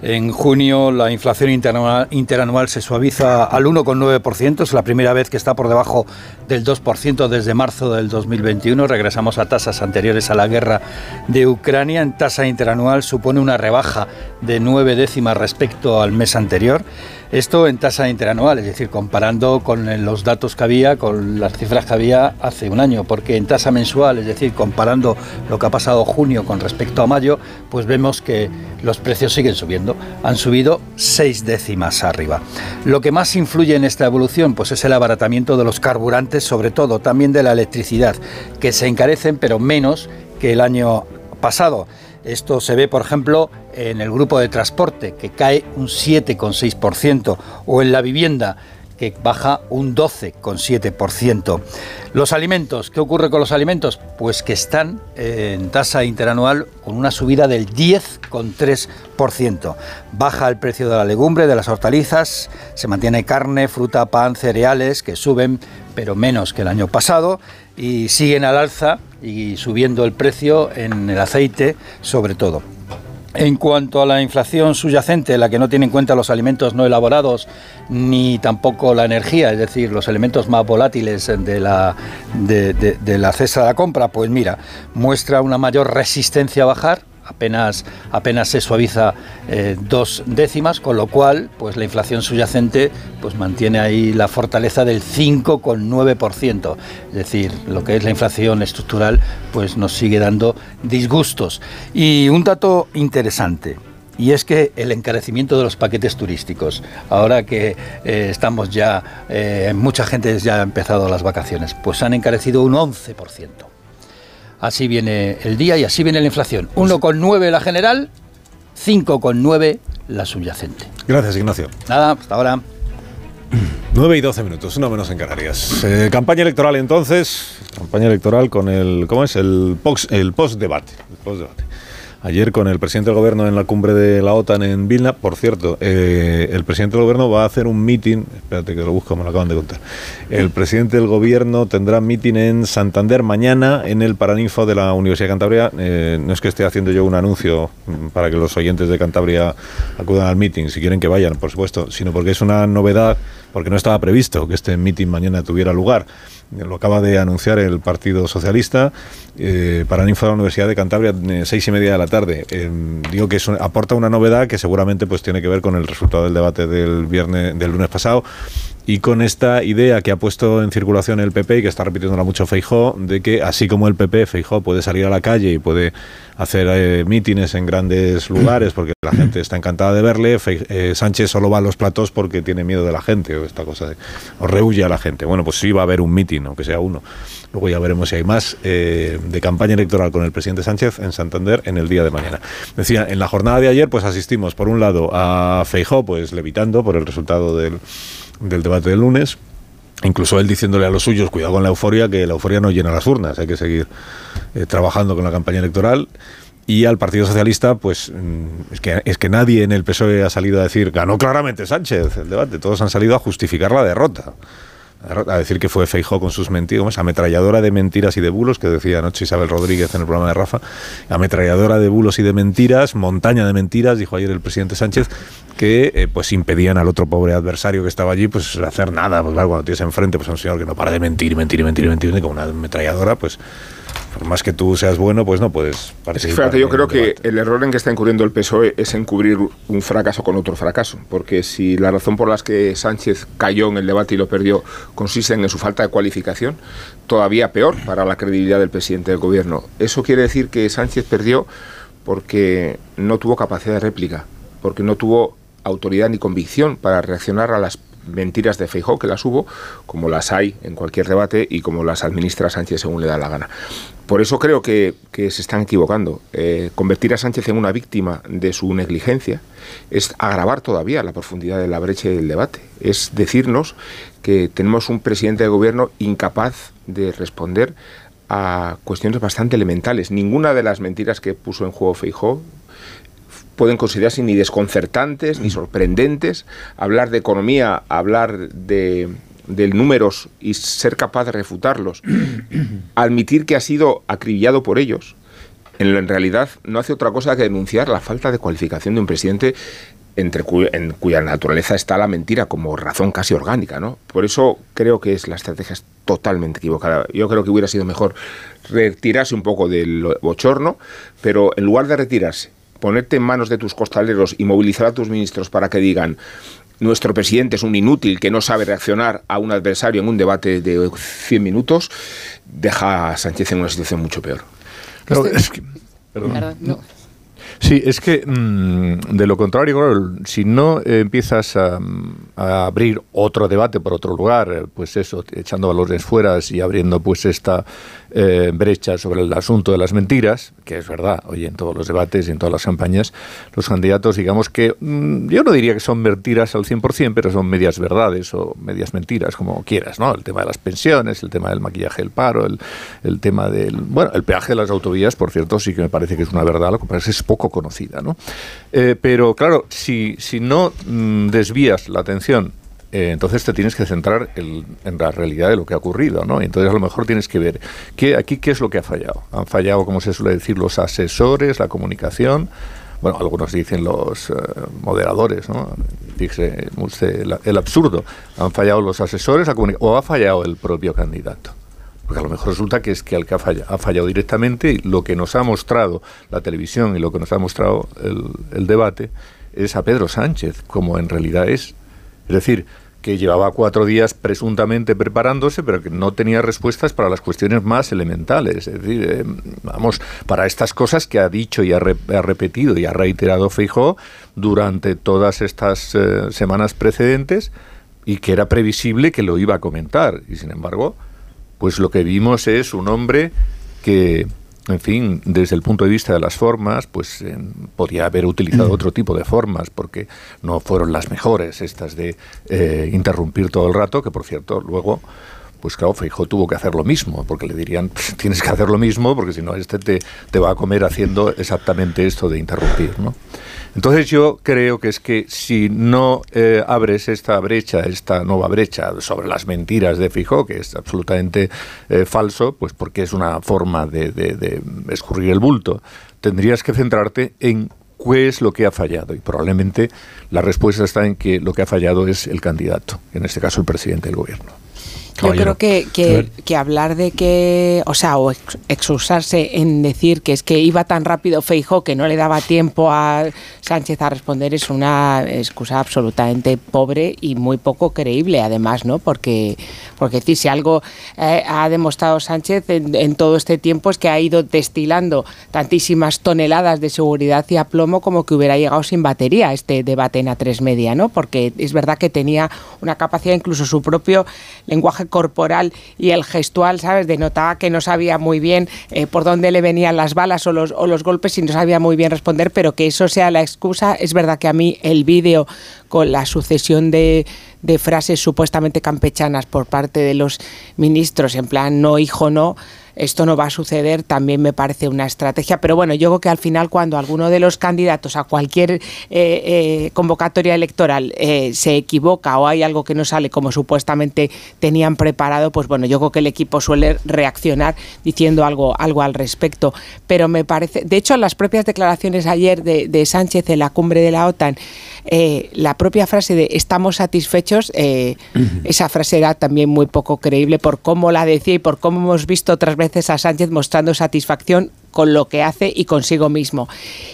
En junio la inflación interanual, se suaviza al 1,9%, es la primera vez que está por debajo del 2% desde marzo del 2021. Regresamos a tasas anteriores a la guerra de Ucrania. En tasa interanual supone una rebaja de nueve décimas respecto al mes anterior. Esto en tasa interanual, es decir, comparando con los datos que había, con las cifras que había hace un año, porque en tasa mensual, es decir, comparando lo que ha pasado junio con respecto a mayo, pues vemos que los precios siguen subiendo. Han subido seis décimas arriba. Lo que más influye en esta evolución, pues es el abaratamiento de los carburantes, sobre todo también de la electricidad, que se encarecen, pero menos que el año pasado. Esto se ve, por ejemplo, en el grupo de transporte, que cae un 7,6%, o en la vivienda, que baja un 12,7%. Los alimentos, ¿qué ocurre con los alimentos? Pues que están en tasa interanual con una subida del 10,3%. Baja el precio de la legumbre, de las hortalizas, se mantiene carne, fruta, pan, cereales, que suben, pero menos que el año pasado, y siguen al alza y subiendo el precio en el aceite, sobre todo. En cuanto a la inflación subyacente, la que no tiene en cuenta los alimentos no elaborados ni tampoco la energía, es decir, los elementos más volátiles de la, de, la cesta de la compra, pues mira, muestra una mayor resistencia a bajar, apenas, apenas se suaviza eh, dos décimas, con lo cual pues la inflación subyacente pues mantiene ahí la fortaleza del 5,9%. Es decir, lo que es la inflación estructural pues nos sigue dando disgustos. Y un dato interesante. Y es que el encarecimiento de los paquetes turísticos, ahora que eh, estamos ya, eh, mucha gente ya ha empezado las vacaciones, pues han encarecido un 11%. Así viene el día y así viene la inflación. 1,9 la general, 5,9 la subyacente. Gracias, Ignacio. Nada, hasta ahora. 9 y 12 minutos, uno menos en Canarias. Eh, campaña electoral entonces, campaña electoral con el, ¿cómo es? El post, el post debate. El post -debate ayer con el presidente del gobierno en la cumbre de la OTAN en Vilna. Por cierto, eh, el presidente del gobierno va a hacer un meeting, espérate que lo busco, me lo acaban de contar. El presidente del gobierno tendrá meeting en Santander mañana en el Paraninfo de la Universidad de Cantabria. Eh, no es que esté haciendo yo un anuncio para que los oyentes de Cantabria acudan al meeting, si quieren que vayan, por supuesto, sino porque es una novedad, porque no estaba previsto que este meeting mañana tuviera lugar lo acaba de anunciar el Partido Socialista eh, para Ninfa de la Universidad de Cantabria, eh, seis y media de la tarde. Eh, digo que eso aporta una novedad que seguramente pues tiene que ver con el resultado del debate del viernes, del lunes pasado y con esta idea que ha puesto en circulación el PP y que está repitiéndola mucho Feijó, de que así como el PP, Feijó puede salir a la calle y puede hacer eh, mítines en grandes lugares porque la gente está encantada de verle, eh, Sánchez solo va a los platos porque tiene miedo de la gente o esta cosa de, o rehuye a la gente. Bueno, pues sí va a haber un mítin, aunque sea uno. Luego ya veremos si hay más eh, de campaña electoral con el presidente Sánchez en Santander en el día de mañana. Decía, en la jornada de ayer pues asistimos por un lado a Feijó pues levitando por el resultado del del debate del lunes. Incluso él diciéndole a los suyos, cuidado con la euforia, que la euforia no llena las urnas, hay que seguir eh, trabajando con la campaña electoral. Y al Partido Socialista, pues mm, es que, es que nadie en el PSOE ha salido a decir, ganó claramente Sánchez el debate, todos han salido a justificar la derrota. A decir que fue Feijó con sus mentiras, ametralladora de mentiras y de bulos, que decía anoche Isabel Rodríguez en el programa de Rafa, ametralladora de bulos y de mentiras, montaña de mentiras, dijo ayer el presidente Sánchez, que eh, pues impedían al otro pobre adversario que estaba allí pues hacer nada, pues claro, cuando tienes enfrente pues a un señor que no para de mentir, mentir, mentir, mentir, mentir, con una ametralladora, pues por más que tú seas bueno, pues no puedes participar. Fíjate, yo creo que el error en que está incurriendo el PSOE es encubrir un fracaso con otro fracaso, porque si la razón por la que Sánchez cayó en el debate y lo perdió consiste en su falta de cualificación, todavía peor para la credibilidad del presidente del gobierno. Eso quiere decir que Sánchez perdió porque no tuvo capacidad de réplica, porque no tuvo autoridad ni convicción para reaccionar a las mentiras de Feijó, que las hubo, como las hay en cualquier debate y como las administra Sánchez según le da la gana. Por eso creo que, se están equivocando. Eh, convertir a Sánchez en una víctima de su negligencia es agravar todavía la profundidad de la brecha del debate. Es decirnos que tenemos un presidente de gobierno incapaz de responder a cuestiones bastante elementales. Ninguna de las mentiras que puso en juego Feijó pueden considerarse ni desconcertantes ni sorprendentes. Hablar de economía, hablar de, números y ser capaz de refutarlos, admitir que ha sido acribillado por ellos, en, realidad no hace otra cosa que denunciar la falta de cualificación de un presidente entre en cuya naturaleza está la mentira como razón casi orgánica, ¿no? Por eso creo que es la estrategia es totalmente equivocada. Yo creo que hubiera sido mejor retirarse un poco del bochorno, pero en lugar de retirarse ponerte en manos de tus costaleros y movilizar a tus ministros para que digan nuestro presidente es un inútil que no sabe reaccionar a un adversario en un debate de 100 minutos, deja a Sánchez en una situación mucho peor. Este- sí, es que mm, de lo contrario, si no empiezas a, abrir otro debate por otro lugar, pues eso, echando valores fuera y abriendo pues esta eh, brecha sobre el asunto de las mentiras, que es verdad, oye, en todos los debates y en todas las campañas, los candidatos, digamos que mm, yo no diría que son mentiras al 100%, pero son medias verdades o medias mentiras, como quieras, ¿no? El tema de las pensiones, el tema del maquillaje del paro, el, el tema del... Bueno, el peaje de las autovías, por cierto, sí que me parece que es una verdad, lo que pasa es poco conocida, ¿no? Eh, pero claro, si, si no mm, desvías la atención eh, entonces te tienes que centrar en la realidad de lo que ha ocurrido, ¿no? Entonces a lo mejor tienes que ver qué, aquí qué es lo que ha fallado. Han fallado, como se suele decir, los asesores, la comunicación. Bueno, algunos dicen los eh, moderadores, ¿no? Dice el, el, absurdo. Han fallado los asesores o ha fallado el propio candidato. Porque a lo mejor resulta que es que el que ha fallado, ha directamente lo que nos ha mostrado la televisión y lo que nos ha mostrado el, el debate es a Pedro Sánchez, como en realidad es. Es decir, que llevaba cuatro días presuntamente preparándose, pero que no tenía respuestas para las cuestiones más elementales. Es decir, eh, vamos, para estas cosas que ha dicho y ha, repetido y ha reiterado Feijó durante todas estas eh, semanas precedentes y que era previsible que lo iba a comentar. Y sin embargo, pues lo que vimos es un hombre que en fin, desde el punto de vista de las formas, pues eh, podía haber utilizado mm. otro tipo de formas, porque no fueron las mejores estas de eh, interrumpir todo el rato, que por cierto, luego, pues claro, Feijó tuvo que hacer lo mismo, porque le dirían, tienes que hacer lo mismo, porque si no, este te, te va a comer haciendo exactamente esto de interrumpir, ¿no? Entonces yo creo que es que si no eh, abres esta brecha, esta nueva brecha sobre las mentiras de Fijó, que es absolutamente eh, falso, pues porque es una forma de, de escurrir el bulto, tendrías que centrarte en qué es lo que ha fallado. Y probablemente la respuesta está en que lo que ha fallado es el candidato, en este caso el presidente del gobierno. Yo creo que, que, hablar de que, o sea, o excusarse en decir que es que iba tan rápido Feijo que no le daba tiempo a Sánchez a responder es una excusa absolutamente pobre y muy poco creíble, además, ¿no? Porque, porque si algo eh, ha demostrado Sánchez en, todo este tiempo es que ha ido destilando tantísimas toneladas de seguridad y aplomo como que hubiera llegado sin batería este debate en A3 Media, ¿no? Porque es verdad que tenía una capacidad, incluso su propio lenguaje corporal y el gestual, ¿sabes? Denotaba que no sabía muy bien eh, por dónde le venían las balas o los, o los golpes y no sabía muy bien responder, pero que eso sea la excusa. Es verdad que a mí el vídeo con la sucesión de, de frases supuestamente campechanas por parte de los ministros, en plan no hijo no, esto no va a suceder, también me parece una estrategia. Pero bueno, yo creo que al final cuando alguno de los candidatos a cualquier eh, eh, convocatoria electoral eh, se equivoca o hay algo que no sale como supuestamente tenían preparado, pues bueno, yo creo que el equipo suele reaccionar diciendo algo, algo al respecto. Pero me parece, de hecho, las propias declaraciones ayer de, de Sánchez en la cumbre de la OTAN, la propia frase de estamos satisfechos, esa frase era también muy poco creíble por cómo la decía y por cómo hemos visto otras veces a Sánchez mostrando satisfacción con lo que hace y consigo mismo.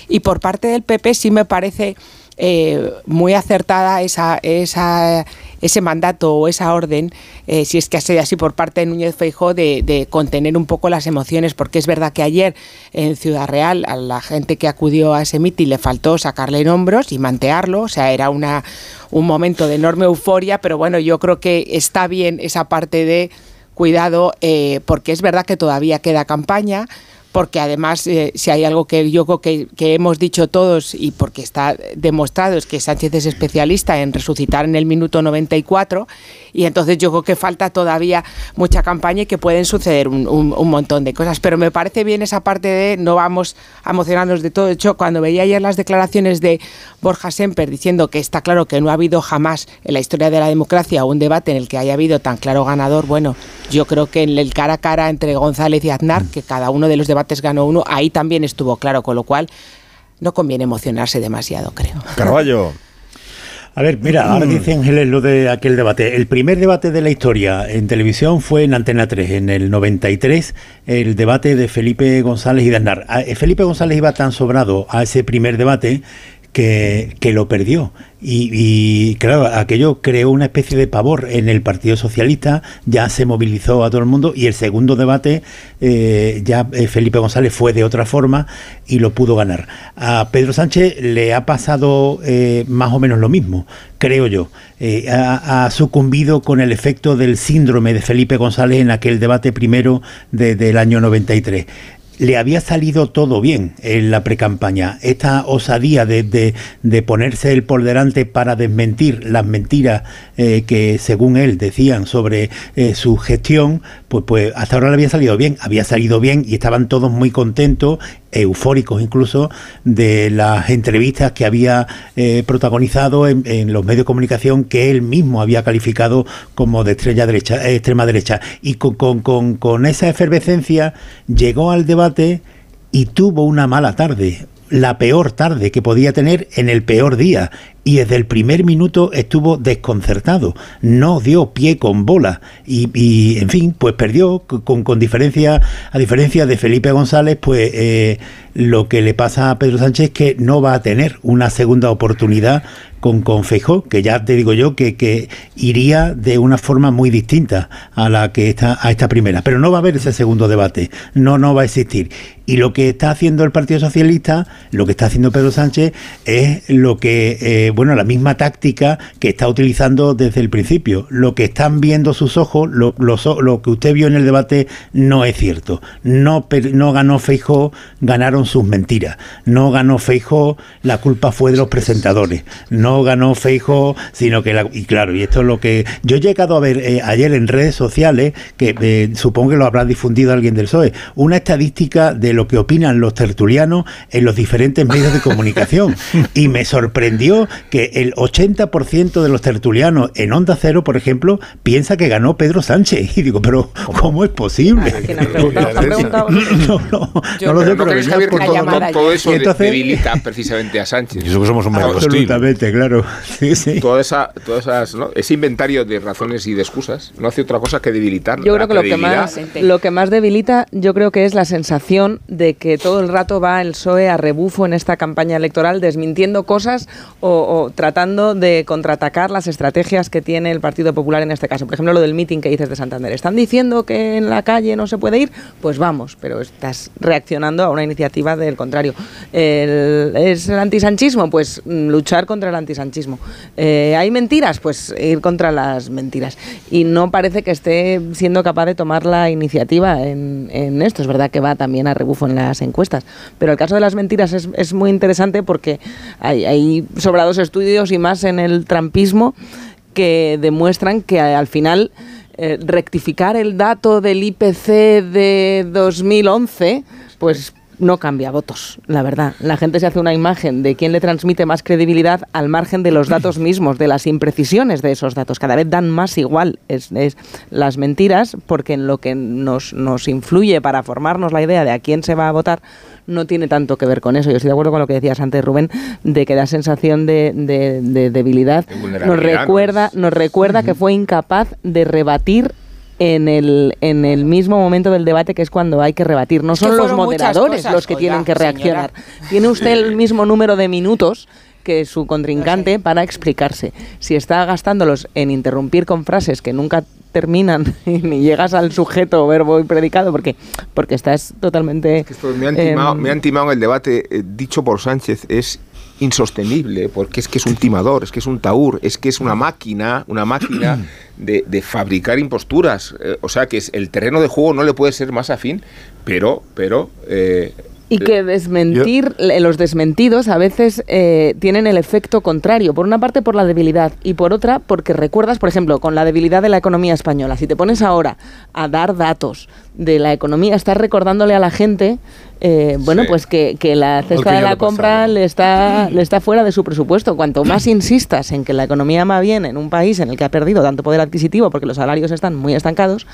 Y por parte del PP sí me parece eh, muy acertada esa, esa, ese mandato o esa orden, eh, si es que ha sido así por parte de Núñez Feijó, de, de, contener un poco las emociones, porque es verdad que ayer en Ciudad Real a la gente que acudió a ese mitin le faltó sacarle en hombros y mantearlo, o sea, era una, un momento de enorme euforia, pero bueno, yo creo que está bien esa parte de cuidado, eh, porque es verdad que todavía queda campaña, porque además eh, si hay algo que yo creo que, que, hemos dicho todos y porque está demostrado es que Sánchez es especialista en resucitar en el minuto 94 y entonces yo creo que falta todavía mucha campaña y que pueden suceder un, un, un montón de cosas, pero me parece bien esa parte de no vamos a emocionarnos de todo. De hecho, cuando veía ayer las declaraciones de Borja Semper diciendo que está claro que no ha habido jamás en la historia de la democracia un debate en el que haya habido tan claro ganador, bueno, yo creo que en el cara a cara entre González y Aznar, que cada uno de los debates ganó uno, ahí también estuvo claro, con lo cual no conviene emocionarse demasiado, creo. Carballo. A ver, mira, ahora dice Ángeles lo de aquel debate. El primer debate de la historia en televisión fue en Antena 3, en el 93, el debate de Felipe González y de Aznar. Felipe González iba tan sobrado a ese primer debate que, que lo perdió. Y, claro, aquello creó una especie de pavor en el Partido Socialista, ya se movilizó a todo el mundo y el segundo debate eh, ya eh, Felipe González fue de otra forma y lo pudo ganar. A Pedro Sánchez le ha pasado eh, más o menos lo mismo, creo yo. Ha, ha, sucumbido con el efecto del síndrome de Felipe González en aquel debate primero de, del año 93 le había salido todo bien en la precampaña. Esta osadía de, de, ponerse él por delante para desmentir las mentiras eh, que, según él, decían sobre eh, su gestión, pues, pues hasta ahora le había salido bien. Había salido bien y estaban todos muy contentos eufóricos incluso de las entrevistas que había eh, protagonizado en, los medios de comunicación que él mismo había calificado como de estrella derecha, eh, extrema derecha. Y con, con esa efervescencia llegó al debate y tuvo una mala tarde, la peor tarde que podía tener en el peor día y desde el primer minuto estuvo desconcertado, no dio pie con bola y, en fin, pues perdió con, con, diferencia, a diferencia de Felipe González, pues eh, lo que le pasa a Pedro Sánchez es que no va a tener una segunda oportunidad con, con Feijó, que ya te digo yo que, que, iría de una forma muy distinta a la que está a esta primera, pero no va a haber ese segundo debate, no no va a existir. Y lo que está haciendo el Partido Socialista, lo que está haciendo Pedro Sánchez es lo que eh, bueno, la misma táctica que está utilizando desde el principio. Lo que están viendo sus ojos, lo, lo, lo que usted vio en el debate no es cierto. No, no ganó Feijó, ganaron sus mentiras. No ganó Feijó, la culpa fue de los presentadores. No ganó Feijó, sino que la, y claro, y esto es lo que yo he llegado a ver eh, ayer en redes sociales, que eh, supongo que lo habrá difundido alguien del PSOE, una estadística de lo que opinan los tertulianos en los diferentes medios de comunicación. y me sorprendió que el 80% de los tertulianos en Onda Cero, por ejemplo, piensa que ganó Pedro Sánchez. Y digo, pero ¿cómo, ¿cómo es posible? no, no, no lo sé, pero crees, Javier, que todo, todo, eso entonces, debilita precisamente a Sánchez. Y eso que somos un medio Absolutamente, claro. Sí, sí. Toda esa, todas esas, ¿no? ese inventario de razones y de excusas no hace otra cosa que debilitar. Yo creo que lo que, más, lo que más debilita, yo creo que es la sensación de que todo el rato va el PSOE a rebufo en esta campaña electoral, desmintiendo cosas o, tratando de contraatacar las estrategias que tiene el Partido Popular en este caso. Por ejemplo, lo del meeting que dices de Santander. Están diciendo que en la calle no se puede ir, pues vamos, pero estás reaccionando a una iniciativa del contrario. El, ¿Es el antisanchismo? Pues luchar contra el antisanchismo. Eh, ¿Hay mentiras? Pues ir contra las mentiras. Y no parece que esté siendo capaz de tomar la iniciativa en, esto. Es verdad que va también a rebufo en las encuestas. Pero el caso de las mentiras es, muy interesante porque hay sobrados estudios y más en el trampismo que demuestran que al final eh, rectificar el dato del IPC de 2011, pues no cambia votos, la verdad. La gente se hace una imagen de quién le transmite más credibilidad al margen de los datos mismos, de las imprecisiones de esos datos. Cada vez dan más igual es las mentiras, porque en lo que nos, nos influye para formarnos la idea de a quién se va a votar no tiene tanto que ver con eso. Yo estoy de acuerdo con lo que decías antes, Rubén, de que da sensación de, de- de debilidad. Nos recuerda, nos recuerda que fue incapaz de rebatir en el, en el mismo momento del debate que es cuando hay que rebatir. No Es que son los moderadores cosas, los que oiga, tienen que señora. reaccionar. Tiene usted el mismo número de minutos que su contrincante para explicarse. Si está gastándolos en interrumpir con frases que nunca terminan y ni llegas al sujeto, verbo y predicado, porque, porque estás totalmente... Me, han timado, em, me han timado en el debate eh, dicho por Sánchez es insostenible porque es que es un timador, es que es un taur, es que es una máquina, una máquina de, de fabricar imposturas. Eh, o sea que es, el terreno de juego no le puede ser más afín, pero, pero eh, Y que desmentir, los desmentidos a veces eh, tienen el efecto contrario. Por una parte por la debilidad y por otra porque recuerdas, por ejemplo, con la debilidad de la economía española. Si te pones ahora a dar datos de la economía, estás recordándole a la gente, eh, bueno, pues que, que la cesta que de la compra le está, le está fuera de su presupuesto. Cuanto más insistas en que la economía va bien en un país en el que ha perdido tanto poder adquisitivo porque los salarios están muy estancados,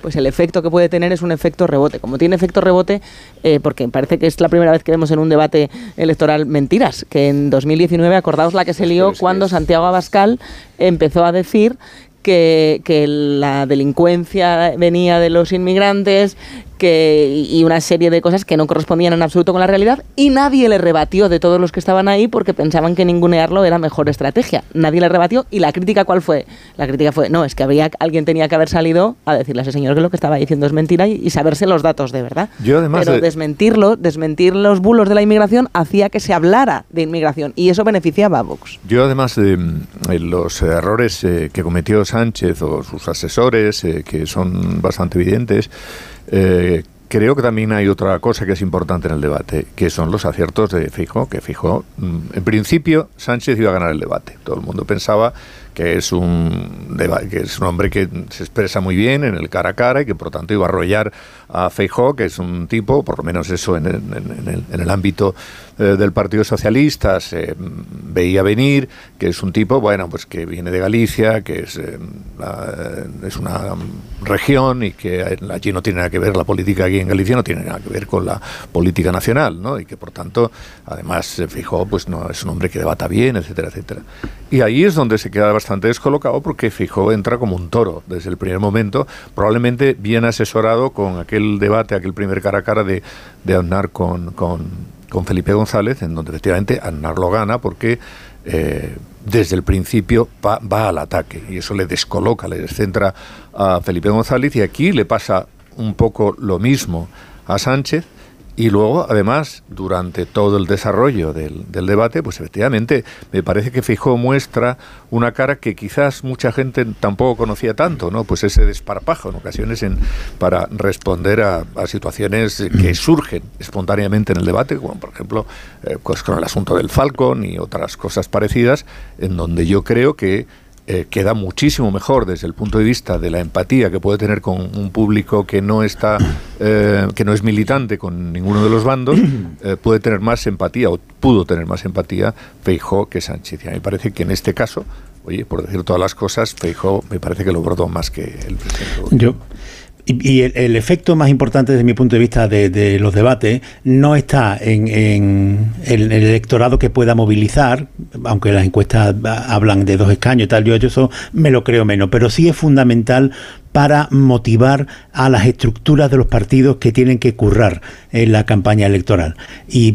pues el efecto que puede tener es un efecto rebote. Como tiene efecto rebote, eh, porque parece que es la primera vez que vemos en un debate electoral mentiras, que en 2019, acordaos la que se lió cuando Santiago Abascal empezó a decir que, que la delincuencia venía de los inmigrantes que, y una serie de cosas que no correspondían en absoluto con la realidad y nadie le rebatió de todos los que estaban ahí porque pensaban que ningunearlo era mejor estrategia. Nadie le rebatió y la crítica ¿cuál fue? La crítica fue, no, es que habría, alguien tenía que haber salido a decirle a ese señor que lo que estaba diciendo es mentira y, y saberse los datos de verdad. Yo además Pero de- desmentirlo, desmentir los bulos de la inmigración hacía que se hablara de inmigración y eso beneficiaba a Vox. Yo además de eh, los errores eh, que cometió Sánchez o sus asesores, eh, que son bastante evidentes, eh, creo que también hay otra cosa que es importante en el debate, que son los aciertos de Fijo, que Fijo, mm, en principio Sánchez iba a ganar el debate. Todo el mundo pensaba que es un que es un hombre que se expresa muy bien en el cara a cara y que por tanto iba a arrollar a Feijó, que es un tipo, por lo menos eso en el- en el ámbito eh, del Partido Socialista se mm, veía venir, que es un tipo, bueno, pues que viene de Galicia, que es, eh, la- es una mm, región y que eh, allí no tiene nada que ver la política aquí en Galicia, no tiene nada que ver con la política nacional, ¿no? Y que por tanto, además, se fijó, pues no es un hombre que debata bien, etcétera, etcétera. Y ahí es donde se queda bastante descolocado porque Fijó entra como un toro desde el primer momento, probablemente bien asesorado con aquel debate, aquel primer cara a cara de, de con, con Felipe González, en donde efectivamente Aznar lo gana porque eh, desde el principio va, va al ataque y eso le descoloca, le descentra a Felipe González y aquí le pasa un poco lo mismo a Sánchez. Y luego, además, durante todo el desarrollo del, del debate, pues efectivamente me parece que Fijó muestra una cara que quizás mucha gente tampoco conocía tanto, ¿no? Pues ese desparpajo en ocasiones en, para responder a, a situaciones que surgen espontáneamente en el debate, como por ejemplo eh, pues con el asunto del Falcon y otras cosas parecidas, en donde yo creo que eh, queda muchísimo mejor desde el punto de vista de la empatía que puede tener con un público que no está eh, que no es militante con ninguno de los bandos eh, puede tener más empatía o pudo tener más empatía Feijó que Sánchez. Y a mí me parece que en este caso oye por decir todas las cosas Feijó me parece que lo brotó más que el presidente. Yo, y, el, efecto más importante desde mi punto de vista de, los debates no está en, el, el electorado que pueda movilizar, aunque las encuestas hablan de dos escaños y tal, yo, yo eso me lo creo menos, pero sí es fundamental para motivar a las estructuras de los partidos que tienen que currar en la campaña electoral. Y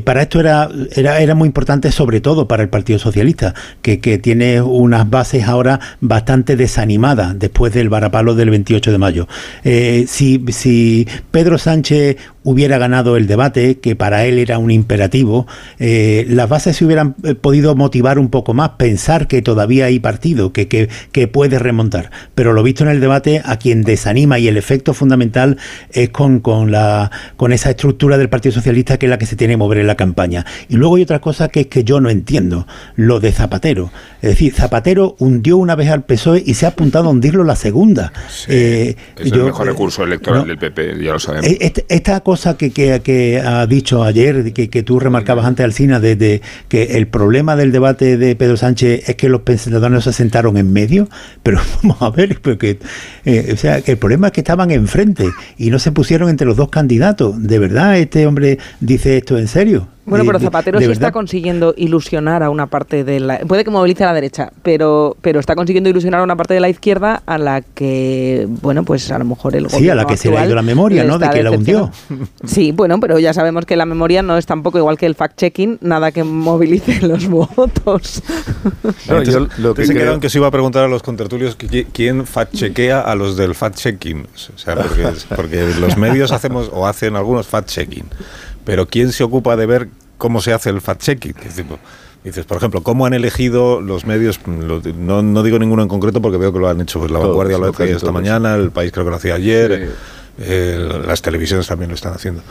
para esto era, era, era muy importante, sobre todo para el Partido Socialista, que, que tiene unas bases ahora bastante desanimadas después del varapalo del 28 de mayo. Eh, si, si Pedro Sánchez hubiera ganado el debate, que para él era un imperativo, eh, las bases se hubieran eh, podido motivar un poco más, pensar que todavía hay partido, que, que, que puede remontar. Pero lo visto en el debate, a quien desanima y el efecto fundamental es con, con, la, con esa estructura del Partido Socialista que es la que se tiene que mover en la campaña. Y luego hay otra cosa que es que yo no entiendo, lo de Zapatero. Es decir, Zapatero hundió una vez al PSOE y se ha apuntado a hundirlo la segunda. Eh, es el mejor recurso electoral del PP, ya lo sabemos. Esta, esta cosa que, que, que, ha dicho ayer, que, que tú remarcabas antes, Alcina, de, de, que el problema del debate de Pedro Sánchez es que los pensadores se sentaron en medio, pero vamos a ver, porque, eh, o sea, el problema es que estaban enfrente y no se pusieron entre los dos candidatos. ¿De verdad este hombre dice esto en serio? Bueno, De- pero Zapatero de sí verdad. está consiguiendo ilusionar a una parte de la... Puede que movilice a la derecha, pero, pero está consiguiendo ilusionar a una parte de la izquierda a la que, bueno, pues a lo mejor el Sí, a gobierno la que se le ha ido la memoria, ¿no? De que la hundió. Sí, bueno, pero ya sabemos que la memoria no es tampoco igual que el fact-checking, nada que movilice los votos. No, yo lo que se creo- quedaron que se iba a preguntar a los contertulios qui- quién fact-chequea a los del fact-checking. O sea, porque, porque los medios hacemos o hacen algunos fact-checking, pero quién se ocupa de ver cómo se hace el fact-checking. Es decir, Dices, por ejemplo, ¿cómo han elegido los medios? No, no digo ninguno en concreto porque veo que lo han hecho pues, La Todos, Vanguardia lo hace casi esta mañana, El País creo que lo hacía ayer, eh, las televisiones también lo están haciendo.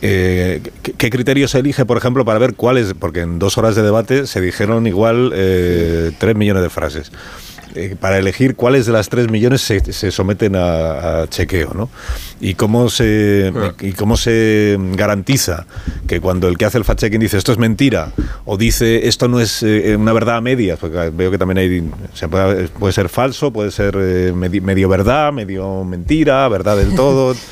Eh, ¿qué, qué criterio se elige, por ejemplo, para ver cuáles? Porque en dos horas de debate se dijeron igual eh, tres millones de frases. Eh, para elegir cuáles de las tres millones se, se someten a, a chequeo, ¿no? Y cómo se y cómo se garantiza que cuando el que hace el fact-checking dice esto es mentira o dice esto no es eh, una verdad a medias, porque veo que también hay, o sea, puede, puede ser falso, puede ser eh, medi- medio verdad, medio mentira, verdad del todo.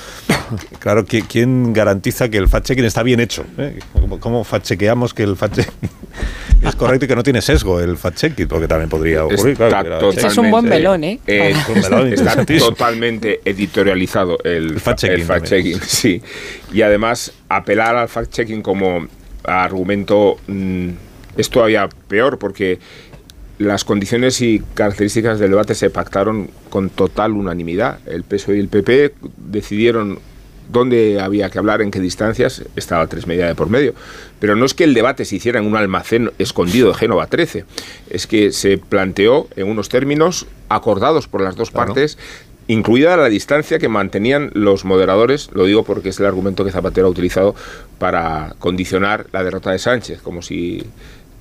Claro, ¿qui- ¿quién garantiza que el fact-checking está bien hecho? eh? ¿Cómo, fact-chequeamos que el fact-checking es correcto y que no tiene sesgo el fact-checking? Porque también podría ocurrir. Está claro, totalmente, es un buen melón, ¿eh? eh, Es un melón está totalmente editorializado el, El fact-checking el fact-checking, sí. Y además, apelar al fact-checking como argumento mm, es todavía peor porque las condiciones y características del debate se pactaron con total unanimidad. El PSOE y el PP decidieron dónde había que hablar, en qué distancias, estaba tres media de por medio. Pero no es que el debate se hiciera en un almacén escondido de Génova 13, es que se planteó en unos términos acordados por las dos partes, incluida la distancia que mantenían los moderadores, lo digo porque es el argumento que Zapatero ha utilizado para condicionar la derrota de Sánchez, como si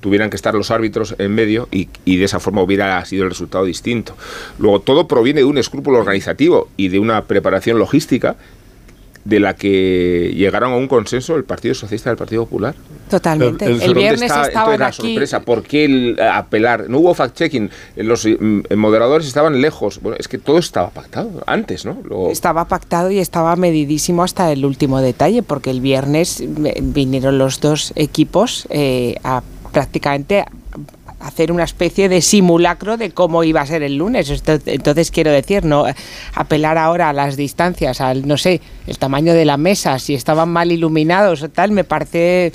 tuvieran que estar los árbitros en medio y, y de esa forma hubiera sido el resultado distinto. Luego, todo proviene de un escrúpulo organizativo y de una preparación logística de la que llegaron a un consenso el Partido Socialista y el Partido Popular. Totalmente. El, ¿Dónde viernes está estaban la aquí. sorpresa? ¿Por qué el eh, apelar? No hubo fact-checking, los mm, moderadores estaban lejos. Bueno, es que todo estaba pactado antes, ¿no? Estaba pactado y estaba medidísimo hasta el último detalle, porque el viernes eh, vinieron los dos equipos eh, a prácticamente hacer una especie de simulacro de cómo iba a ser el lunes. Entonces, quiero decir, no apelar ahora a las distancias, al no sé, el tamaño de la mesa, si estaban mal iluminados o tal, me parece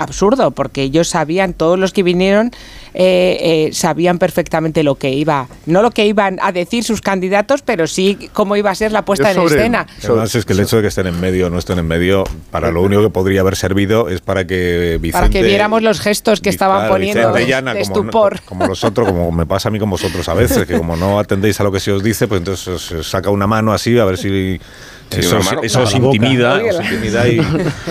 absurdo, porque ellos sabían, todos los que vinieron, eh, eh, sabían perfectamente lo que iba, no lo que iban a decir sus candidatos, pero sí cómo iba a ser la puesta en escena. Además es que el hecho de que estén en medio o no estén en medio, para lo único que podría haber servido es para que Vicente... para que viéramos los gestos que estaban claro, poniendo Vicente de, Llana, de como estupor. como vosotros, como me pasa a mí con vosotros a veces, que como no atendéis a lo que se os dice, pues entonces os, os saca una mano así a ver si Sí, eso, mano. eso os intimida, Oye, os la- intimida y...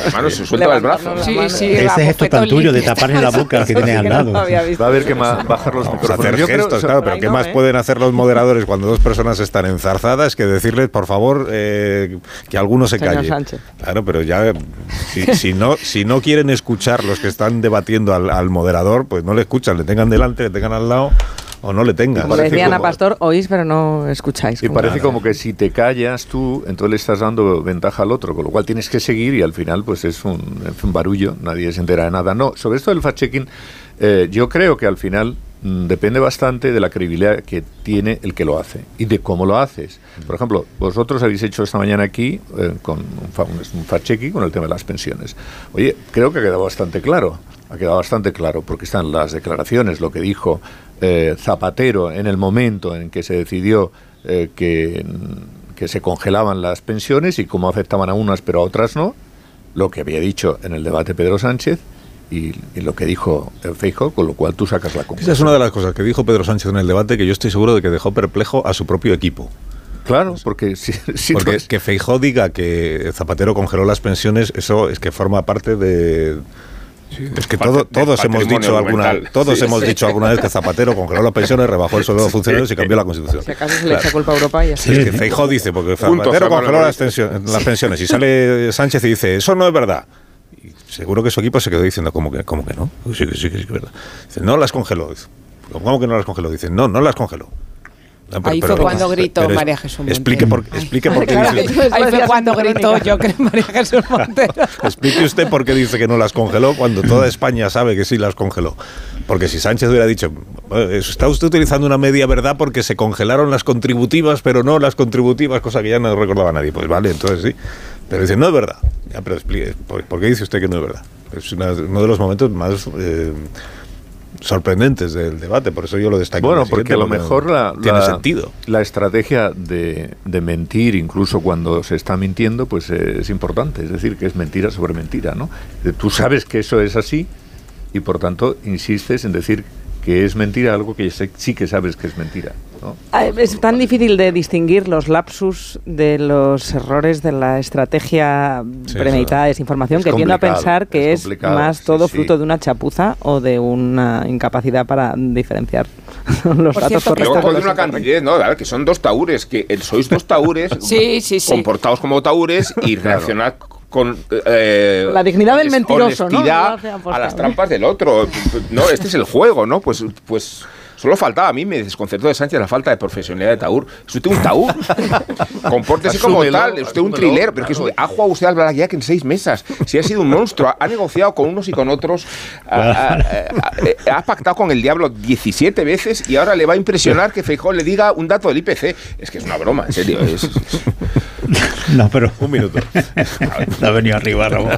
Hermano, se suelta el brazo. Sí, sí, Ese gesto tan tuyo de taparle la boca que tienes al lado. Va a haber que bajar los Vamos a micrófonos. hacer creo- gestos, claro, pero ¿qué más pueden hacer los moderadores cuando dos personas están enzarzadas que decirles, por favor, eh, que alguno se Señor calle? Sánchez. Claro, pero ya, si, si no, si no quieren escuchar los que están debatiendo al, al moderador, pues no le escuchan, le tengan delante, le tengan al lado o no le tengan. Como decía Ana Pastor, oís pero no escucháis. Y Como- parece como que si te callas tú, entonces le estás dando ventaja al otro, con lo cual tienes que seguir y al final pues es un, es un barullo, nadie se entera de nada. No, sobre esto del fact-checking, eh, yo creo que al final mm, depende bastante de la credibilidad que tiene el que lo hace y de cómo lo haces. Por ejemplo, vosotros habéis hecho esta mañana aquí eh, con un, fa- un fact-checking con el tema de las pensiones. Oye, creo que ha quedado bastante claro. Ha quedado bastante claro porque están las declaraciones, lo que dijo eh, Zapatero en el momento en que se decidió eh, que, que se congelaban las pensiones y cómo afectaban a unas pero a otras no. lo que había dicho en el debate Pedro Sánchez y, y lo que dijo Feijóo, con lo cual tú sacas la Esa conclusión. es una de las cosas que dijo Pedro Sánchez en el debate que yo estoy seguro de que dejó perplejo a su propio equipo. Claro, porque si, si Porque no- que Feijó diga que Zapatero congeló las pensiones, eso es que forma parte de... es que todo- todos hemos dicho alguna todos Sí, hemos sí. dicho alguna vez que Zapatero congeló las pensiones, rebajó el sueldo de funcionarios y cambió la constitución. Si acaso se le echa culpa a Europa y está. Es que Feijó dice, porque Zapatero congeló las, las pensiones y sale Sánchez y dice, eso no es verdad. Y seguro que su equipo se quedó diciendo, ¿cómo que, cómo que no? Pues Sí, que sí, que sí, que es verdad. Dice, no las congeló. Dice, ¿Cómo que no las congeló? Dice, no, no las congeló. Pero- Ahí pero- fue cuando gritó pero María Jesús Montero. Explique por, explique por qué Claro, dice, ahí fue cuando gritó yo creo María Jesús Montero. explique usted por qué dice que no las congeló cuando toda España sabe que sí las congeló. Porque si Sánchez hubiera dicho, "Bueno, está usted utilizando una media verdad porque se congelaron las contributivas, pero no las contributivas, cosa que ya no recordaba nadie. Pues vale, entonces sí. Pero dice, no es verdad. Ya, pero explique, ¿por, por qué dice usted que no es verdad? Es una- uno de los momentos más eh, sorprendentes del debate, por eso yo lo destaco. Bueno, porque a lo mejor la, tiene la- sentido. la estrategia de, de mentir, incluso cuando se está mintiendo, pues es importante. Es decir, que es mentira sobre mentira, ¿no? Eh, Tú sabes que eso es así y por tanto insistes en decir que es mentira algo que sí que sabes que es mentira. ¿no? Ah, Es tan difícil de distinguir los lapsus de los errores de la estrategia Sí, premeditada de desinformación es que tiendo a pensar que es más todo sí. fruto de una chapuza o de una incapacidad para diferenciar los Por datos cierto, Luego con una cantidad, ¿no? Ver, que son dos taúres, que eh, sois dos taúres Sí, sí, sí. comportados como taúres y reaccionad con eh, La dignidad del mentiroso, ¿no? a las trampas del otro. No, este es el juego, ¿no? Pues, pues solo faltaba a mí, me desconcertó de Sánchez la falta de profesionalidad de Taur. Es usted un Taur. Compórtese como tal, es usted un asúmelo, trilero, pero es que es un- ha jugado usted al Blackjack en seis mesas. Si ha sido un monstruo, ha negociado con unos y con otros, ha, ha- ha- ha pactado con el diablo 17 veces y ahora le va a impresionar que Feijóo le diga un dato del IPC. Es que es una broma, en serio. Es, es- No, pero. Un minuto. No ha venido arriba, Ramón.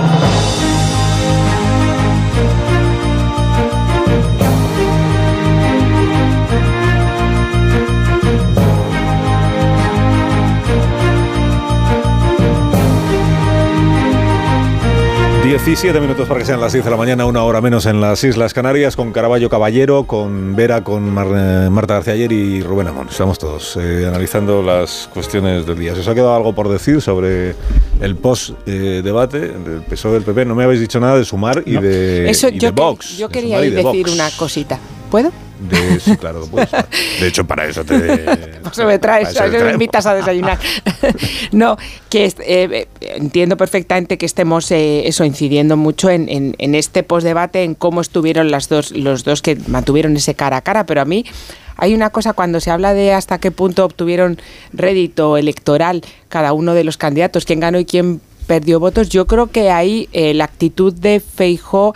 17 minutos para que sean las 10 de la mañana, una hora menos en las Islas Canarias, con Caraballo Caballero, con Vera, con Mar- eh, Marta García Ayer y Rubén Amón. Estamos todos eh, analizando las cuestiones del día. ¿Se os ha quedado algo por decir sobre el post-debate del PSOE del PP? No me habéis dicho nada de Sumar y de, Eso y yo, de que- Vox. yo quería de decir Vox. una cosita. ¿Puedo? De, sí, claro, de hecho, para eso te... Pues me traes, eso me invitas a desayunar. no, que eh, eh, entiendo perfectamente que estemos eh, eso incidiendo mucho en, en- en este postdebate, en cómo estuvieron las dos, los dos que mantuvieron ese cara a cara, pero a mí hay una cosa cuando se habla de hasta qué punto obtuvieron rédito electoral cada uno de los candidatos, quién ganó y quién perdió votos, yo creo que ahí eh, la actitud de Feijó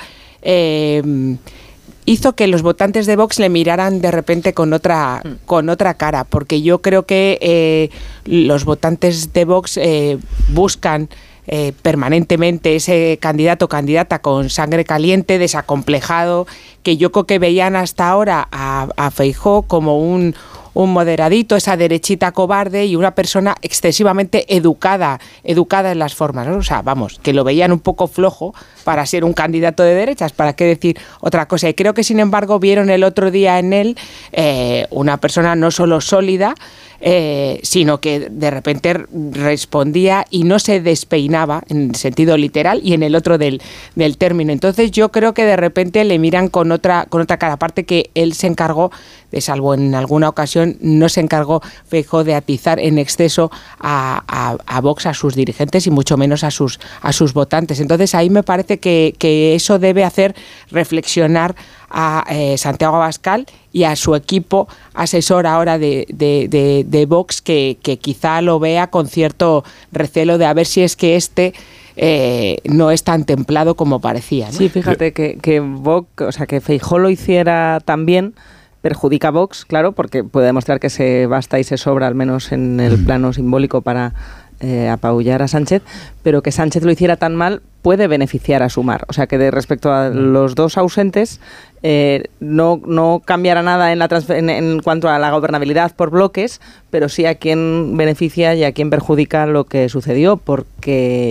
hizo que los votantes de Vox le miraran de repente con otra con otra cara porque yo creo que eh, los votantes de Vox eh, buscan eh, permanentemente ese candidato o candidata con sangre caliente, desacomplejado, que yo creo que veían hasta ahora a, a Feijó como un, un moderadito, esa derechita cobarde y una persona excesivamente educada, educada en las formas. O sea, vamos, que lo veían un poco flojo para ser un candidato de derechas, para qué decir otra cosa. Y creo que, sin embargo, vieron el otro día en él eh, una persona no solo sólida, eh, sino que de repente respondía y no se despeinaba en sentido literal y en el otro del, del término. Entonces yo creo que de repente le miran con otra, con otra cara, aparte que él se encargó, de salvo en alguna ocasión, no se encargó Feijóo de atizar en exceso a, a, a Vox, a sus dirigentes y mucho menos a sus, a sus votantes. Entonces ahí me parece que, que eso debe hacer reflexionar a eh, Santiago Abascal y a su equipo asesor ahora de, de, de, de Vox que, que, quizá lo vea con cierto recelo de a ver si es que este eh, no es tan templado como parecía. ¿no? Sí, fíjate que, que Vox, o sea, que Feijó lo hiciera también perjudica a Vox, claro, porque puede demostrar que se basta y se sobra, al menos en el plano simbólico, para eh, apabullar a Sánchez, pero que Sánchez lo hiciera tan mal puede beneficiar a Sumar. O sea que de respecto a los dos ausentes, eh, no, no cambiará nada en, la en, en, cuanto a la gobernabilidad por bloques, pero sí a quién beneficia y a quién perjudica lo que sucedió, porque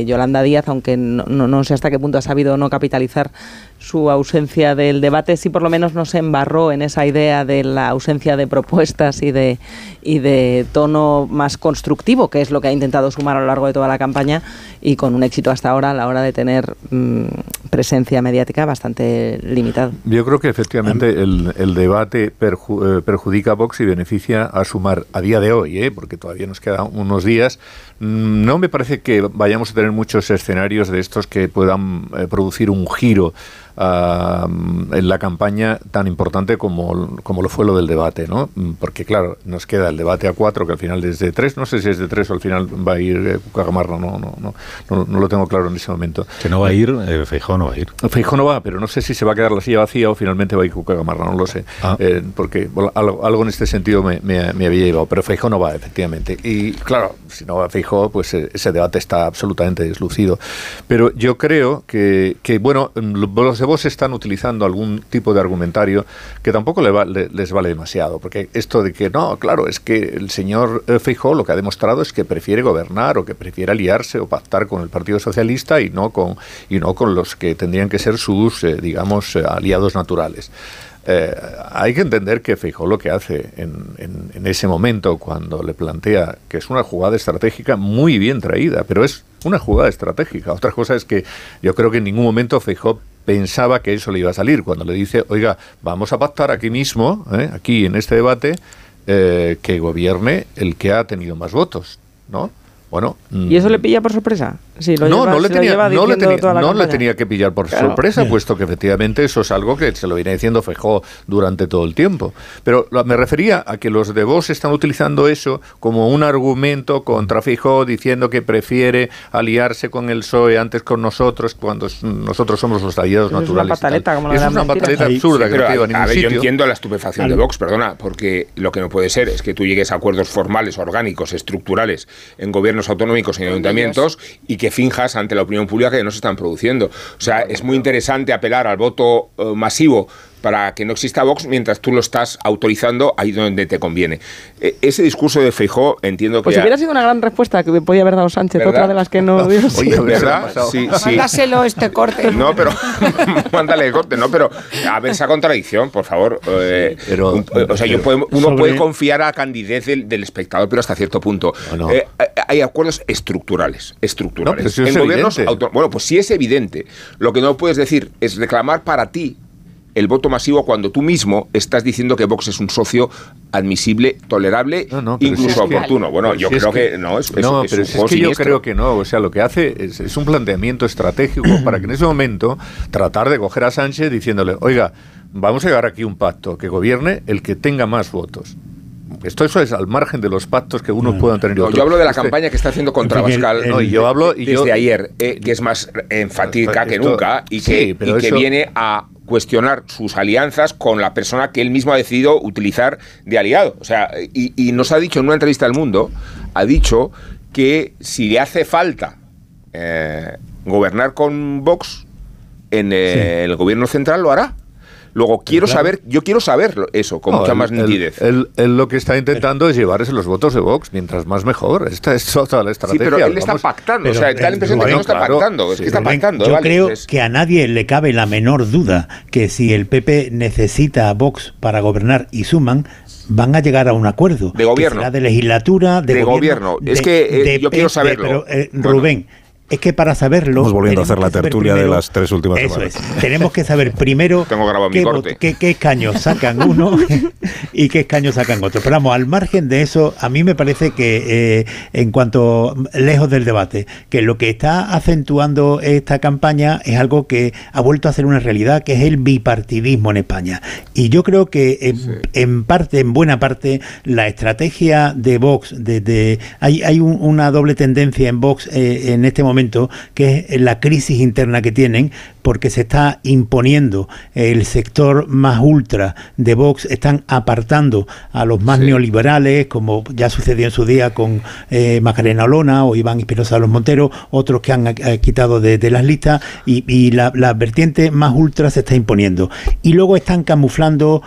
Yolanda Díaz, aunque no, no, sé hasta qué punto ha sabido no capitalizar su ausencia del debate, sí por lo menos no se embarró en esa idea de la ausencia de propuestas y de, y de tono más constructivo, que es lo que ha intentado sumar a lo largo de toda la campaña y con un éxito hasta ahora a la hora de tener mmm, presencia mediática bastante limitado. Yo creo que efectivamente el, el debate perju eh, perjudica a Vox y beneficia a sumar a día de hoy, ¿eh? porque todavía nos quedan unos días. Mm, No me parece que vayamos a tener muchos escenarios de estos que puedan eh, producir un giro uh, en la campaña tan importante como, como lo fue lo del debate, ¿no? Porque, claro, nos queda el debate a cuatro, que al final es de tres, no sé si es de tres o al final va a ir eh, Cucagamarra, no, no, no, no, no lo tengo claro en ese momento. Que no va a ir, eh, Feijó no va a ir. Feijó no va, pero no sé si se va a quedar la silla vacía o finalmente va a ir Cucagamarra, no lo sé. Ah. Eh, porque bueno, algo, algo, en este sentido me, me, me, había llevado, pero Feijó no va, efectivamente. Y claro, si no va Feijó, pues eh, ese debate está absolutamente deslucido. Pero yo creo que, que bueno, los de vos están utilizando algún tipo de argumentario que tampoco le va, le, les vale demasiado, porque esto de que no, claro, es que el señor Feijó lo que ha demostrado es que prefiere gobernar o que prefiere aliarse o pactar con el Partido Socialista y no con, y no con los que tendrían que ser sus, eh, digamos, eh, aliados naturales. Eh, hay que entender que Feijó lo que hace en, en, en, ese momento, cuando le plantea que es una jugada estratégica muy bien traída, pero es una jugada estratégica. Otra cosa es que yo creo que en ningún momento Feijó pensaba que eso le iba a salir. Cuando le dice, oiga, vamos a pactar aquí mismo, ¿eh? aquí en este debate, eh, que gobierne el que ha tenido más votos, ¿no? Bueno, ¿Y eso le pilla por sorpresa? Sí, lo no, lleva, no, le tenía, no, le tenía, no le tenía, que pillar por claro. sorpresa, Bien. puesto que efectivamente eso es algo que se lo viene diciendo Fejó durante todo el tiempo. Pero me refería a que los de Vox están utilizando eso como un argumento contra Fejó, diciendo que prefiere aliarse con el PSOE antes con nosotros, cuando nosotros somos los aliados eso naturales. Es una pataleta, como es una mentira. pataleta absurda sí, que no a, lleva a ningún a ver, sitio. Yo entiendo la estupefacción de Vox, perdona, porque lo que no puede ser es que tú llegues a acuerdos formales, orgánicos, estructurales en gobiernos autonómicos y en ayuntamientos y que finjas ante la opinión pública que no se están produciendo. O sea, es muy interesante apelar al voto uh, masivo para que no exista Vox mientras tú lo estás autorizando ahí donde te conviene. E ese discurso de Feijó entiendo que... Pues hubiera sido una gran respuesta que podía haber dado Sánchez, ¿verdad? otra de las que no dio. Oye, ¿verdad? Sí, sí. Mándaselo este corte. No, pero... mándale el corte, no, pero a ver esa contradicción, por favor. Eh, pero, un, o sea, yo puedo, uno sobre... puede confiar a la candidez del, del, espectador, pero hasta cierto punto. No, no. Eh, hay acuerdos estructurales, estructurales. No, si en es gobiernos auto Bueno, pues sí es evidente. Lo que no puedes decir es reclamar para ti el voto masivo cuando tú mismo estás diciendo que Vox es un socio admisible, tolerable, no, no, incluso si oportuno. Que, bueno, yo si creo es que, que, no, es, no, es, pero es, si es que yo creo que no. O sea, lo que hace es, es un planteamiento estratégico para que en ese momento tratar de coger a Sánchez diciéndole, oiga, vamos a llegar aquí un pacto que gobierne el que tenga más votos. Esto eso es al margen de los pactos que unos no, puedan tener. No, yo hablo de la este, campaña que está haciendo contra Bascal no, y yo hablo y desde yo, ayer, eh, que es más enfática que nunca y que, sí, y pero que eso, viene a cuestionar sus alianzas con la persona que él mismo ha decidido utilizar de aliado. O sea, y, y nos ha dicho en una entrevista al Mundo, ha dicho que si le hace falta eh, gobernar con Vox en eh, sí. el gobierno central, lo hará. Luego, quiero claro. saber, yo quiero saber eso con no, mucha él, más nitidez. Él, él, él, lo que está intentando es llevarse los votos de Vox, mientras más mejor. Esta es toda la estrategia. Sí, pero él está pactando, pero, o sea, da la impresión de que no está claro, pactando, es que está Rubén, pactando. Yo vale, creo es... que a nadie le cabe la menor duda que si el PP necesita a Vox para gobernar y suman, van a llegar a un acuerdo. De gobierno. de legislatura, de, de gobierno. gobierno. Es que eh, de, yo quiero saberlo. Pero, eh, Rubén, es que para saberlo. Estamos volviendo a hacer la tertulia primero, de las tres últimas eso semanas. Es. Tenemos que saber primero qué, qué, qué, escaños sacan uno y qué escaños sacan otro. Pero vamos, al margen de eso, a mí me parece que, eh, en cuanto lejos del debate, que lo que está acentuando esta campaña es algo que ha vuelto a ser una realidad, que es el bipartidismo en España. Y yo creo que en, sí. en parte, en buena parte, la estrategia de Vox, de, de hay, hay un, una doble tendencia en Vox eh, en este momento momento, que es la crisis interna que tienen, porque se está imponiendo el sector más ultra de Vox, están apartando a los más neoliberales, como ya sucedió en su día con eh, Macarena Olona o Iván Espinosa de los Monteros, otros que han eh, quitado de, de las listas, y, y la, la vertiente más ultra se está imponiendo. Y luego están camuflando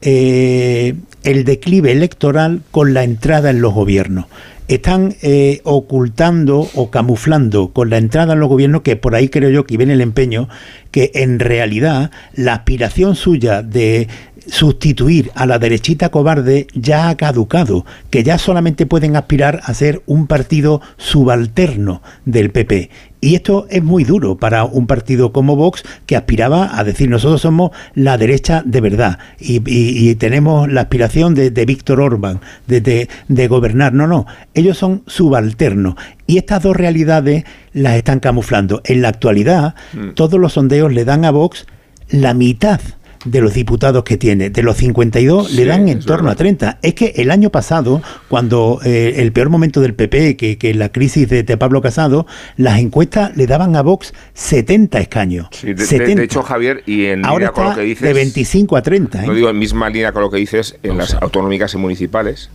eh, el declive electoral con la entrada en los gobiernos. Están eh, ocultando o camuflando con la entrada en los gobiernos, que por ahí creo yo que viene el empeño, que en realidad la aspiración suya de sustituir a la derechita cobarde ya ha caducado, que ya solamente pueden aspirar a ser un partido subalterno del PP. Y esto es muy duro para un partido como Vox que aspiraba a decir nosotros somos la derecha de verdad y, y- y tenemos la aspiración de, de Víctor Orban, de, de- de gobernar. No, no, ellos son subalternos. Y estas dos realidades las están camuflando. En la actualidad, todos los sondeos le dan a Vox la mitad de los diputados que tiene. De los 52 le dan en torno a 30. Es que el año pasado, cuando eh, el peor momento del PP, que, que la crisis de, de Pablo Casado, las encuestas le daban a Vox 70 escaños. Sí, de, de- 70. de hecho, Javier, y en Ahora línea con lo está que dices... de 25 a 30. ¿eh? No digo en misma línea con lo que dices, en las autonómicas y municipales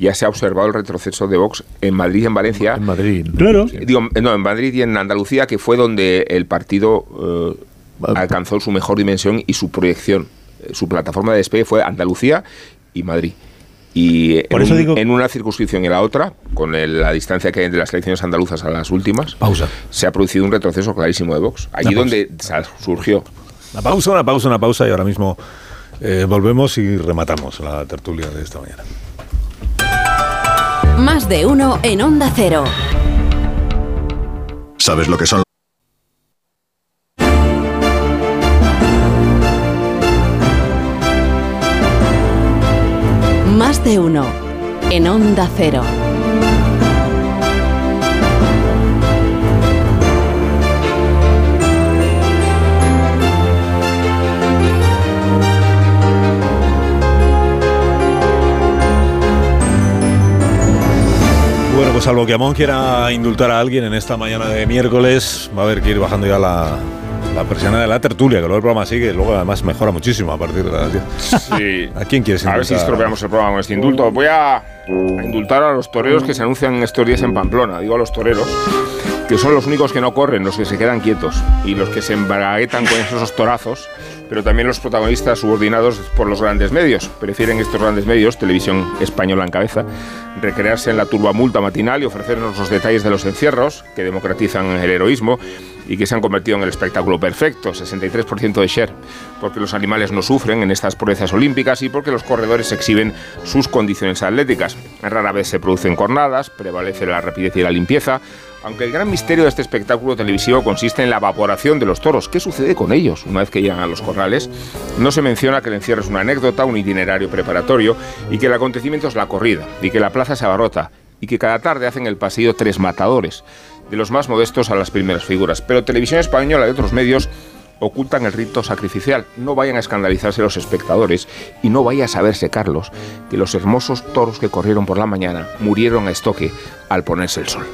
ya se ha observado el retroceso de Vox en Madrid y en Valencia. En Madrid. Claro. Digo, no, en Madrid y en Andalucía, que fue donde el partido eh, alcanzó su mejor dimensión y su proyección. Eh, Su plataforma de despegue fue Andalucía y Madrid. Y Por en, eso un- digo- en una circunscripción y en la otra, con el- la distancia que hay entre las elecciones andaluzas a las últimas, se ha producido un retroceso clarísimo de Vox. Allí pausa. donde surgió. Una pausa, una pausa, una pausa y ahora mismo eh, volvemos y rematamos la tertulia de esta mañana. Más de uno en Onda Cero. ¿Sabes lo que son? En Onda Cero. Bueno, pues salvo que Amón quiera indultar a alguien en esta mañana de miércoles, va a haber que ir bajando ya la, la persiana de la tertulia, que luego el programa sigue, luego además mejora muchísimo a partir de las 10. Sí. ¿A quién quieres A ver si indultar? estropeamos el programa con este indulto. Voy a, indultar a los toreros que se anuncian estos días en Pamplona. Digo a los toreros, que son los únicos que no corren, los que se quedan quietos y los que se embraguetan con esos torazos, pero también los protagonistas subordinados por los grandes medios. Prefieren estos grandes medios, televisión española en cabeza, recrearse en la turbamulta matinal y ofrecernos los detalles de los encierros que democratizan el heroísmo y que se han convertido en el espectáculo perfecto, 63% de share, porque los animales no sufren en estas proezas olímpicas y porque los corredores exhiben sus condiciones atléticas. Rara vez se producen cornadas, prevalece la rapidez y la limpieza, aunque el gran misterio de este espectáculo televisivo consiste en la evaporación de los toros. ¿Qué sucede con ellos una vez que llegan a los corrales? No se menciona que el encierro es una anécdota, un itinerario preparatorio y que el acontecimiento es la corrida y que la plaza se abarrota y que cada tarde hacen el pasillo tres matadores, de los más modestos a las primeras figuras. Pero Televisión Española y otros medios ocultan el rito sacrificial. No vayan a escandalizarse los espectadores y no vaya a saberse, Carlos, que los hermosos toros que corrieron por la mañana murieron a estoque al ponerse el sol.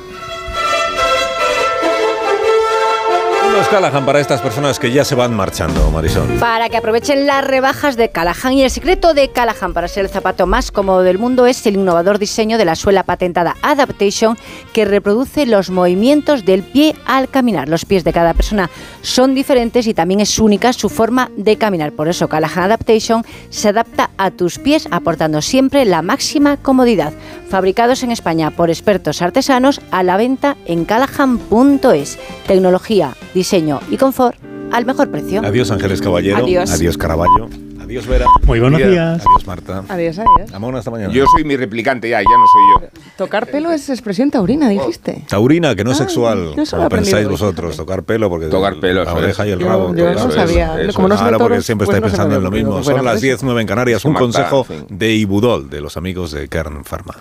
Callahan para estas personas que ya se van marchando, Marisol. Para que aprovechen las rebajas de Callahan. Y el secreto de Callahan para ser el zapato más cómodo del mundo es el innovador diseño de la suela patentada Adaptation que reproduce los movimientos del pie al caminar. Los pies de cada persona son diferentes y también es única su forma de caminar. Por eso Callahan Adaptation se adapta a tus pies aportando siempre la máxima comodidad. Fabricados en España por expertos artesanos a la venta en callahan.es. Tecnología, diseño y confort al mejor precio. Adiós Ángeles Caballero. Adiós. Adiós Caraballo. Adiós Vera. Muy buenos Miguel. días. Adiós Marta. Adiós, adiós. Amón, hasta mañana. Yo soy mi replicante ya, ya no soy yo. Tocar pelo es expresión taurina, dijiste. Taurina, que no es Ah, sexual, lo como he aprendido pensáis vosotros, tocar pelo, porque Tocar pelo, la eso oreja es. y el Yo- rabo. yo tocar no sabía. Eso Como no es. Ahora porque toros, siempre pues estáis no se me pensando en lo mismo. Son las frase. 10, 9 en Canarias. Un Marta, consejo fin. de Ibudol, de los amigos de Kern Pharma.